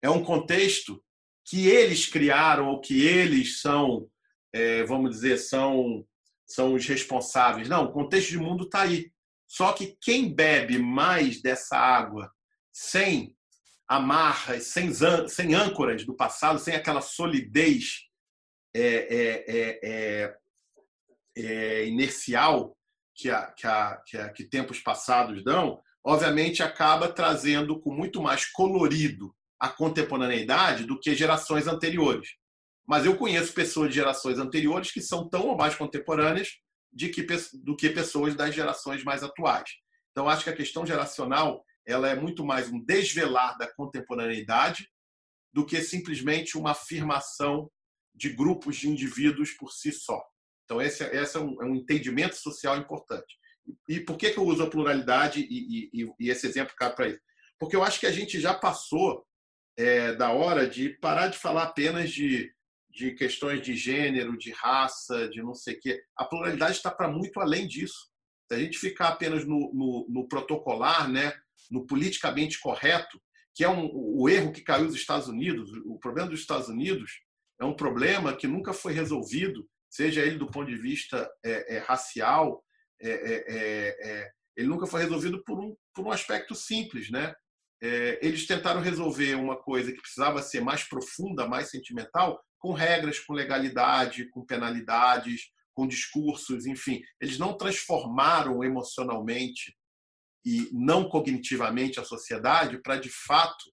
é um contexto que eles criaram ou que eles são, é, vamos dizer, são, são os responsáveis. Não, o contexto de mundo está aí. Só que quem bebe mais dessa água sem amarras, sem, sem âncoras do passado, sem aquela solidez é, é, é, é, é inercial que, a, que, a, que, a, que tempos passados dão, obviamente acaba trazendo com muito mais colorido a contemporaneidade do que gerações anteriores. Mas eu conheço pessoas de gerações anteriores que são tão ou mais contemporâneas de que, do que pessoas das gerações mais atuais. Então, acho que a questão geracional ela é muito mais um desvelar da contemporaneidade do que simplesmente uma afirmação de grupos de indivíduos por si só. Então, esse, esse é, um, é um entendimento social importante. E por que, que eu uso a pluralidade e, e, e esse exemplo cabe para isso? Porque eu acho que a gente já passou é, da hora de parar de falar apenas de, de questões de gênero, de raça, de não sei o quê. A pluralidade está para muito além disso. Se a gente ficar apenas no, no, no, protocolar, né, no politicamente correto, que é um, o erro que caiu nos Estados Unidos, o problema dos Estados Unidos é um problema que nunca foi resolvido, seja ele do ponto de vista é, é, racial, é, é, é, é ele nunca foi resolvido por um, por um aspecto simples, né? eles tentaram resolver uma coisa que precisava ser mais profunda, mais sentimental, com regras, com legalidade, com penalidades, com discursos, enfim. Eles não transformaram emocionalmente e não cognitivamente a sociedade para, de fato,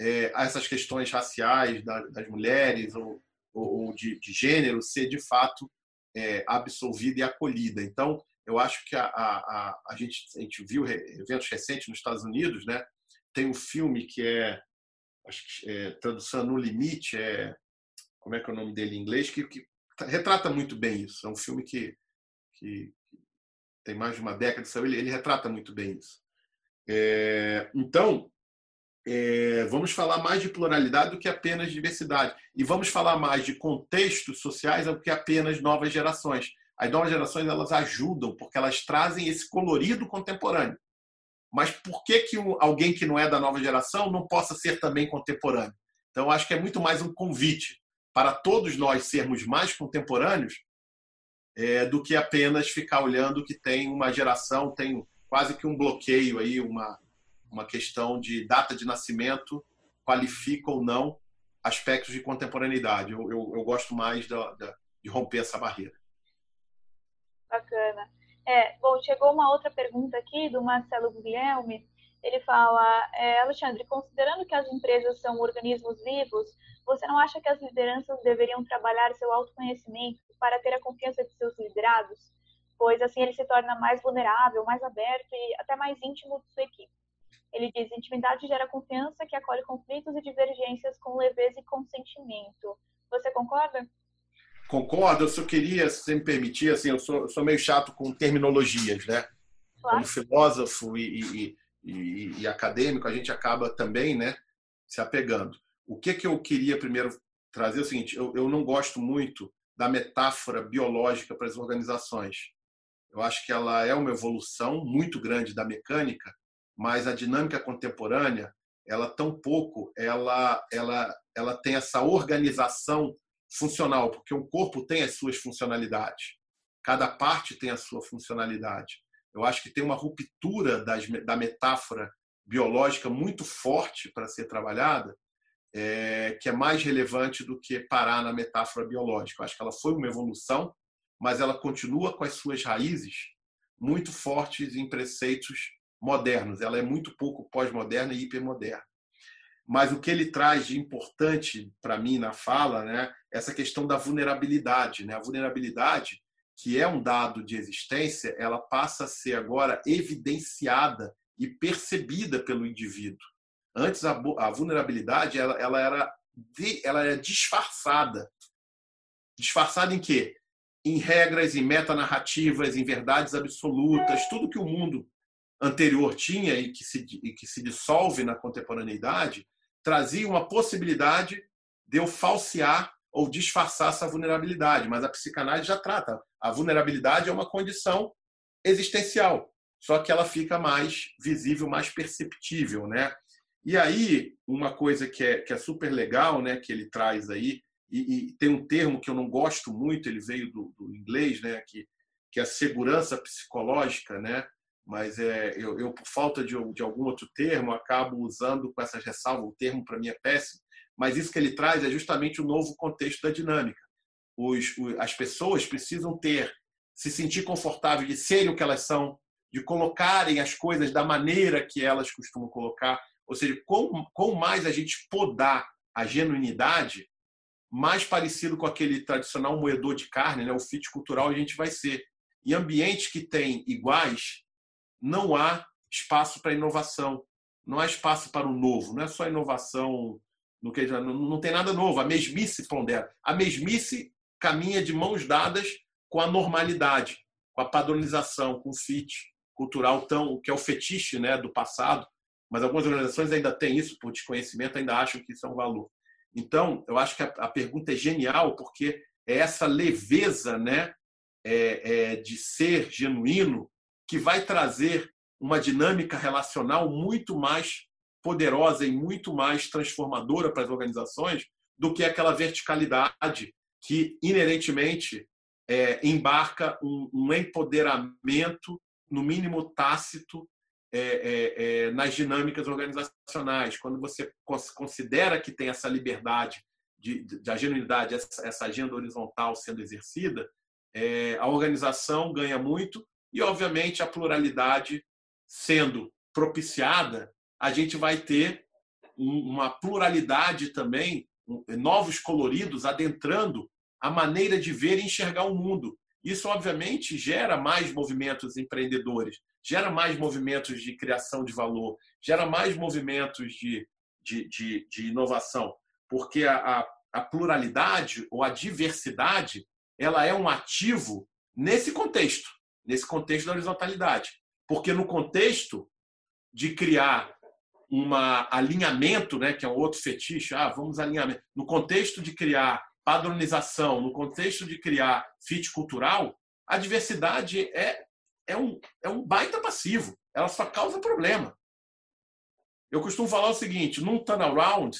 é, essas questões raciais das mulheres ou, ou de, de, gênero ser, de fato, é, absolvida e acolhida. Então, eu acho que a, a, a, gente, a gente viu eventos recentes nos Estados Unidos, né? tem um filme que é, acho que é, tradução no limite, é como é que é o nome dele em inglês, que, que retrata muito bem isso. É um filme que, que tem mais de uma década, ele, ele retrata muito bem isso. É, então, é, vamos falar mais de pluralidade do que apenas diversidade. E vamos falar mais de contextos sociais do que apenas novas gerações. As novas gerações elas ajudam porque elas trazem esse colorido contemporâneo. Mas por que, que alguém que não é da nova geração não possa ser também contemporâneo? Então, acho que é muito mais um convite para todos nós sermos mais contemporâneos é, do que apenas ficar olhando que tem uma geração, tem quase que um bloqueio aí, uma, uma questão de data de nascimento qualifica ou não aspectos de contemporaneidade. Eu, eu, eu gosto mais da, da, de romper essa barreira. Bacana. É, bom, chegou uma outra pergunta aqui do Marcelo Guilherme. Ele fala, é, Alexandre, considerando que as empresas são organismos vivos, você não acha que as lideranças deveriam trabalhar seu autoconhecimento para ter a confiança de seus liderados? Pois assim ele se torna mais vulnerável, mais aberto e até mais íntimo de sua equipe. Ele diz: intimidade gera confiança que acolhe conflitos e divergências com leveza e consentimento. Você concorda? Concordo, eu só queria, se me permitir, assim, eu sou, sou meio chato com terminologias, né? Claro. Como filósofo e, e, e, e, acadêmico, a gente acaba também, né, se apegando. O que que eu queria primeiro trazer é o seguinte: eu, eu não gosto muito da metáfora biológica para as organizações. Eu acho que ela é uma evolução muito grande da mecânica, mas a dinâmica contemporânea, ela tão pouco, ela, ela, ela tem essa organização funcional, porque o corpo tem as suas funcionalidades. Cada parte tem a sua funcionalidade. Eu acho que tem uma ruptura das, da metáfora biológica muito forte para ser trabalhada, é, que é mais relevante do que parar na metáfora biológica. Eu acho que ela foi uma evolução, mas ela continua com as suas raízes muito fortes em preceitos modernos. Ela é muito pouco pós-moderna e hipermoderna. Mas o que ele traz de importante para mim na fala, né, essa questão da vulnerabilidade, né? A vulnerabilidade, que é um dado de existência, ela passa a ser agora evidenciada e percebida pelo indivíduo. Antes a, a vulnerabilidade ela, ela era de, ela era disfarçada. Disfarçada em quê? Em regras, em metanarrativas, em verdades absolutas, tudo que o mundo anterior tinha e que se, e que se dissolve na contemporaneidade, trazia uma possibilidade de eu falsear ou disfarçar essa vulnerabilidade. Mas a psicanálise já trata. A vulnerabilidade é uma condição existencial, só que ela fica mais visível, mais perceptível, né? E aí, uma coisa que é, que é super legal, né, que ele traz aí, e, e tem um termo que eu não gosto muito, ele veio do, do inglês, né, que, que é a segurança psicológica, né? Mas é, eu, eu, por falta de, de, algum outro termo, acabo usando com essas ressalvas, o termo para mim é péssimo, mas isso que ele traz é justamente o novo contexto da dinâmica. Os, as pessoas precisam ter, se sentir confortáveis de serem o que elas são, de colocarem as coisas da maneira que elas costumam colocar, ou seja, quanto mais a gente podar a genuinidade, mais parecido com aquele tradicional moedor de carne, né, o fit cultural a gente vai ser. Em ambientes que têm iguais, não há espaço para inovação, não há espaço para o novo, não é só inovação no que não, não tem nada novo. A mesmice pondera. A mesmice caminha de mãos dadas com a normalidade, com a padronização, com o fit cultural tão que é o fetiche, né, do passado. Mas algumas organizações ainda têm isso por desconhecimento, ainda acham que isso é um valor. Então, eu acho que a, a pergunta é genial porque é essa leveza, né, é, é, de ser genuíno que vai trazer uma dinâmica relacional muito mais poderosa e muito mais transformadora para as organizações do que aquela verticalidade que inerentemente é, embarca um, um, empoderamento, no mínimo tácito, é, é, é nas dinâmicas organizacionais. Quando você considera que tem essa liberdade de, de, de a genuinidade, essa, essa, agenda horizontal sendo exercida, é, a organização ganha muito e, obviamente, a pluralidade sendo propiciada a gente vai ter uma pluralidade também, novos coloridos adentrando a maneira de ver e enxergar o mundo. Isso, obviamente, gera mais movimentos empreendedores, gera mais movimentos de criação de valor, gera mais movimentos de, de, de, de inovação, porque a, a, a pluralidade ou a diversidade ela é um ativo nesse contexto, nesse contexto da horizontalidade. Porque no contexto de criar um alinhamento, né, que é um outro fetiche, ah, vamos alinhamento. No contexto de criar padronização, no contexto de criar fit cultural, a diversidade é, é, um, é um baita passivo. Ela só causa problema. Eu costumo falar o seguinte: num turnaround,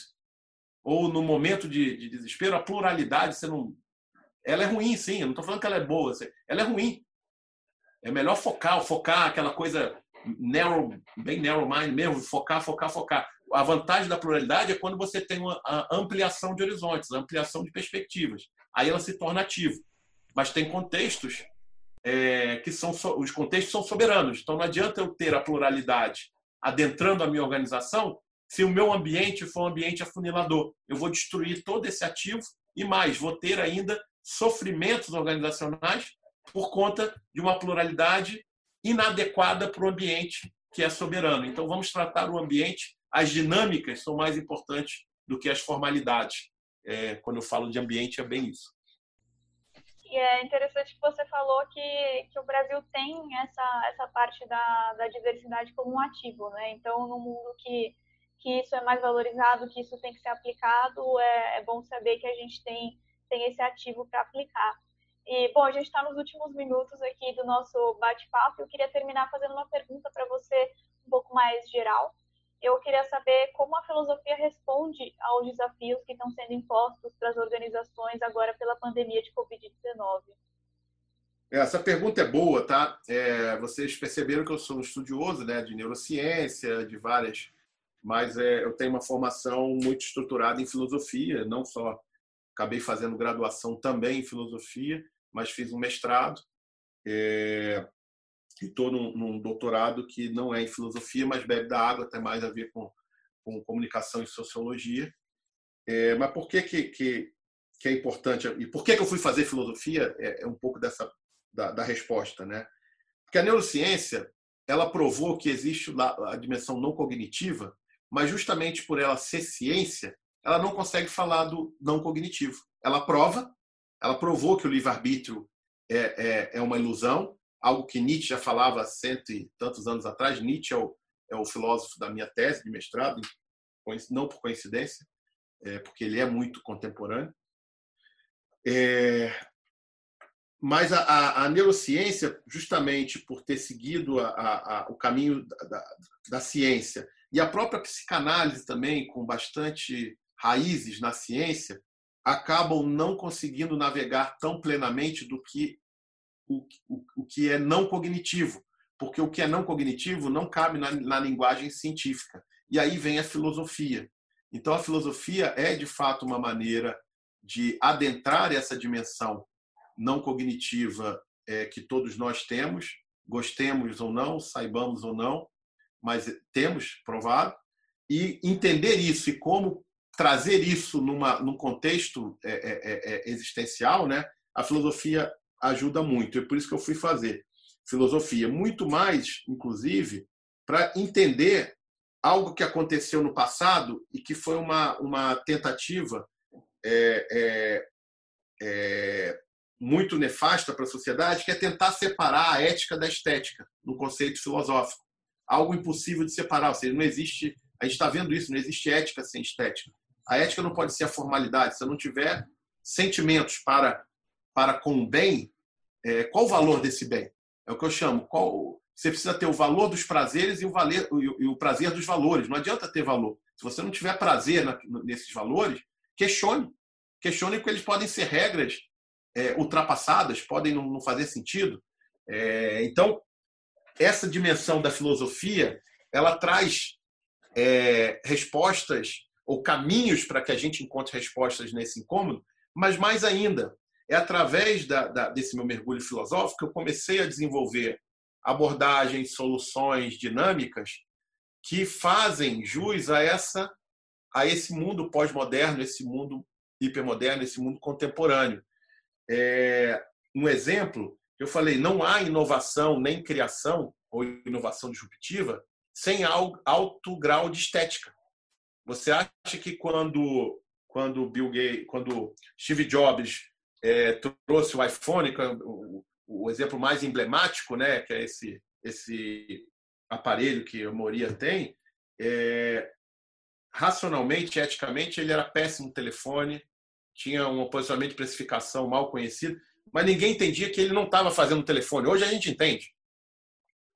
ou no momento de, de desespero, a pluralidade, você não. Ela é ruim, sim. Eu não estou falando que ela é boa. Ela é ruim. É melhor focar, focar aquela coisa narrow, bem narrow mind mesmo, focar, focar, focar. A vantagem da pluralidade é quando você tem uma ampliação de horizontes, ampliação de perspectivas. Aí ela se torna ativa. Mas tem contextos é, que são os contextos são soberanos. Então não adianta eu ter a pluralidade adentrando a minha organização se o meu ambiente for um ambiente afunilador. Eu vou destruir todo esse ativo e mais, vou ter ainda sofrimentos organizacionais por conta de uma pluralidade inadequada para o ambiente que é soberano. Então, vamos tratar o ambiente, as dinâmicas são mais importantes do que as formalidades. É, quando eu falo de ambiente, é bem isso. E é interessante que você falou que, que o Brasil tem essa, essa parte da, da diversidade como um ativo, né? Então, no mundo que, que isso é mais valorizado, que isso tem que ser aplicado, é, é bom saber que a gente tem, tem esse ativo para aplicar. E, bom, a gente está nos últimos minutos aqui do nosso bate-papo. Eu queria terminar fazendo uma pergunta para você um pouco mais geral. Eu queria saber como a filosofia responde aos desafios que estão sendo impostos para as organizações agora pela pandemia de Covid-19. Essa pergunta é boa, tá? É, vocês perceberam que eu sou um estudioso né, de neurociência, de várias, mas é, eu tenho uma formação muito estruturada em filosofia, não só acabei fazendo graduação também em filosofia, mas fiz um mestrado é, e estou num, num, doutorado que não é em filosofia, mas bebe da água, tem mais a ver com, com comunicação e sociologia. É, mas por que, que, que, que, é importante? E por que, que eu fui fazer filosofia? É, é um pouco dessa da, da, resposta, né? Porque a neurociência ela provou que existe a dimensão não cognitiva, mas justamente por ela ser ciência, ela não consegue falar do não cognitivo. Ela prova, ela provou que o livre-arbítrio é, é, é, uma ilusão, algo que Nietzsche já falava há cento e tantos anos atrás. Nietzsche é o, é o filósofo da minha tese de mestrado, não por coincidência, é, porque ele é muito contemporâneo. É, mas a, a, a, neurociência, justamente por ter seguido a, o caminho da, da, da, ciência, e a própria psicanálise também, com bastante raízes na ciência, acabam não conseguindo navegar tão plenamente do que o, o, o que é não cognitivo, porque o que é não cognitivo não cabe na, na linguagem científica. E aí vem a filosofia. Então, a filosofia é, de fato, uma maneira de adentrar essa dimensão não cognitiva é, que todos nós temos, gostemos ou não, saibamos ou não, mas temos provado, e entender isso e como trazer isso numa, num contexto é, é, é, é, existencial, né, a filosofia ajuda muito. É por isso que eu fui fazer filosofia. Muito mais, inclusive, para entender algo que aconteceu no passado e que foi uma, uma tentativa é, é, é, muito nefasta para a sociedade, que é tentar separar a ética da estética, no conceito filosófico. Algo impossível de separar, ou seja, não existe, a gente está vendo isso, não existe ética sem estética. A ética não pode ser a formalidade. Se eu não tiver sentimentos para, para com o bem, é, qual o valor desse bem? É o que eu chamo. Qual, você precisa ter o valor dos prazeres e o, valer, e o prazer dos valores. Não adianta ter valor. Se você não tiver prazer na, nesses valores, questione. Questione porque eles podem ser regras é, ultrapassadas, podem não, não fazer sentido. É, então, essa dimensão da filosofia, ela traz é, respostas ou caminhos para que a gente encontre respostas nesse incômodo, mas mais ainda, é através da, da, desse meu mergulho filosófico que eu comecei a desenvolver abordagens, soluções dinâmicas que fazem jus a essa a esse mundo pós-moderno, esse mundo hipermoderno, esse mundo contemporâneo. É, um exemplo, eu falei, não há inovação nem criação ou inovação disruptiva sem alto grau de estética. Você acha que quando quando Bill Gates, quando Steve Jobs é, trouxe o iPhone, o, o, exemplo mais emblemático, né, que é esse esse aparelho que a Moria tem, é, racionalmente, eticamente, ele era péssimo telefone, tinha um posicionamento de precificação mal conhecido, mas ninguém entendia que ele não estava fazendo telefone. Hoje a gente entende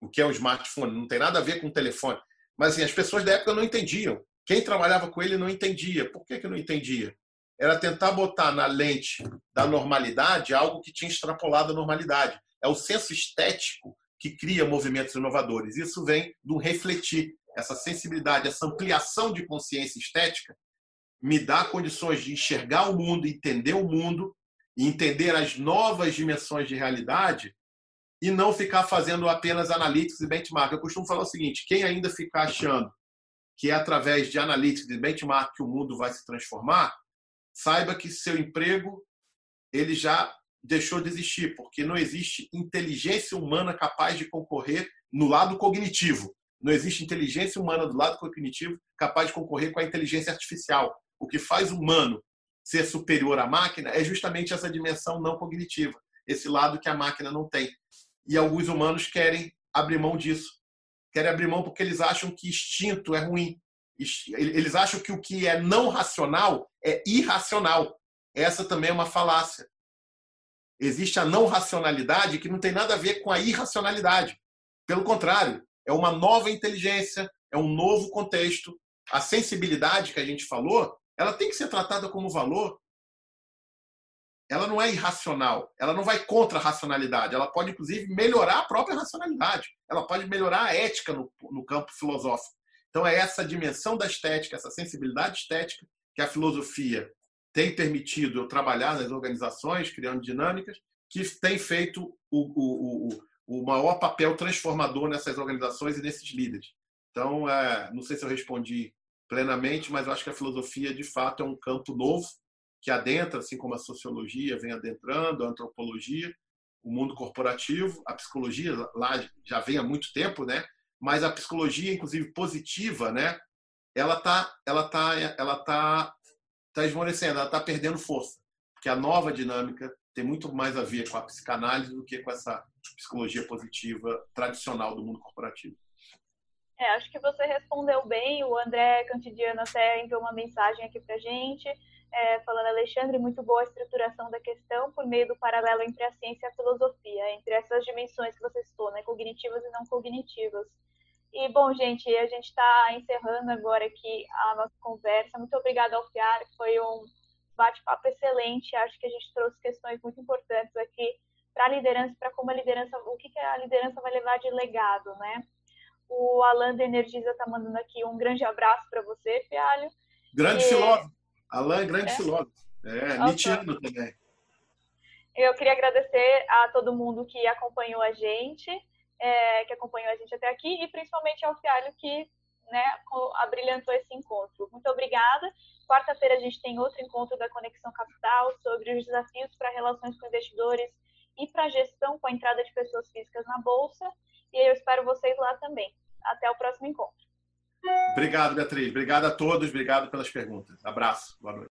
o que é um smartphone, não tem nada a ver com telefone. Mas assim, as pessoas da época não entendiam. Quem trabalhava com ele não entendia. Por que, que não entendia? Era tentar botar na lente da normalidade algo que tinha extrapolado a normalidade. É o senso estético que cria movimentos inovadores. Isso vem do refletir. Essa sensibilidade, essa ampliação de consciência estética me dá condições de enxergar o mundo, entender o mundo entender as novas dimensões de realidade e não ficar fazendo apenas analytics e benchmark. Eu costumo falar o seguinte: quem ainda ficar achando que é através de analytics e benchmark que o mundo vai se transformar, saiba que seu emprego ele já deixou de existir, porque não existe inteligência humana capaz de concorrer no lado cognitivo. Não existe inteligência humana do lado cognitivo capaz de concorrer com a inteligência artificial o que faz o humano ser superior à máquina é justamente essa dimensão não cognitiva, esse lado que a máquina não tem. E alguns humanos querem abrir mão disso. Querem abrir mão porque eles acham que instinto é ruim. Eles acham que o que é não racional é irracional. Essa também é uma falácia. Existe a não racionalidade que não tem nada a ver com a irracionalidade. Pelo contrário, é uma nova inteligência, é um novo contexto. A sensibilidade que a gente falou ela tem que ser tratada como valor. Ela não é irracional, ela não vai contra a racionalidade, ela pode, inclusive, melhorar a própria racionalidade, ela pode melhorar a ética no, no campo filosófico. Então, é essa dimensão da estética, essa sensibilidade estética que a filosofia tem permitido eu trabalhar nas organizações, criando dinâmicas, que tem feito o, o, o, o maior papel transformador nessas organizações e nesses líderes. Então, é, não sei se eu respondi plenamente, mas eu acho que a filosofia, de fato, é um campo novo que adentra, assim como a sociologia vem adentrando, a antropologia, o mundo corporativo, a psicologia lá já vem há muito tempo, né? Mas a psicologia, inclusive positiva, né? Ela tá, ela tá, ela tá, tá esmorecendo, ela tá perdendo força, porque a nova dinâmica tem muito mais a ver com a psicanálise do que com essa psicologia positiva tradicional do mundo corporativo. É, acho que você respondeu bem. O André Cantidiano até enviou uma mensagem aqui para gente, é, falando, Alexandre, muito boa a estruturação da questão por meio do paralelo entre a ciência e a filosofia, entre essas dimensões que você citou, né, cognitivas e não cognitivas. E, bom, gente, a gente está encerrando agora aqui a nossa conversa. Muito obrigada ao Fiar, foi um bate-papo excelente. Acho que a gente trouxe questões muito importantes aqui para a liderança, para como a liderança, o que, que a liderança vai levar de legado, né? O Alan da Energisa está mandando aqui um grande abraço para você, Fialho. Grande e... filósofo. Alan é grande é? filósofo. É, Nietzscheano também. Eu queria agradecer a todo mundo que acompanhou a gente, é, que acompanhou a gente até aqui, e principalmente ao Fialho que né, abrilhantou esse encontro. Muito obrigada. Quarta-feira a gente tem outro encontro da Conexão Capital sobre os desafios para relações com investidores e para gestão com a entrada de pessoas físicas na Bolsa. E eu espero vocês lá também. Até o próximo encontro. Obrigado, Beatriz. Obrigado a todos. Obrigado pelas perguntas. Abraço. Boa noite.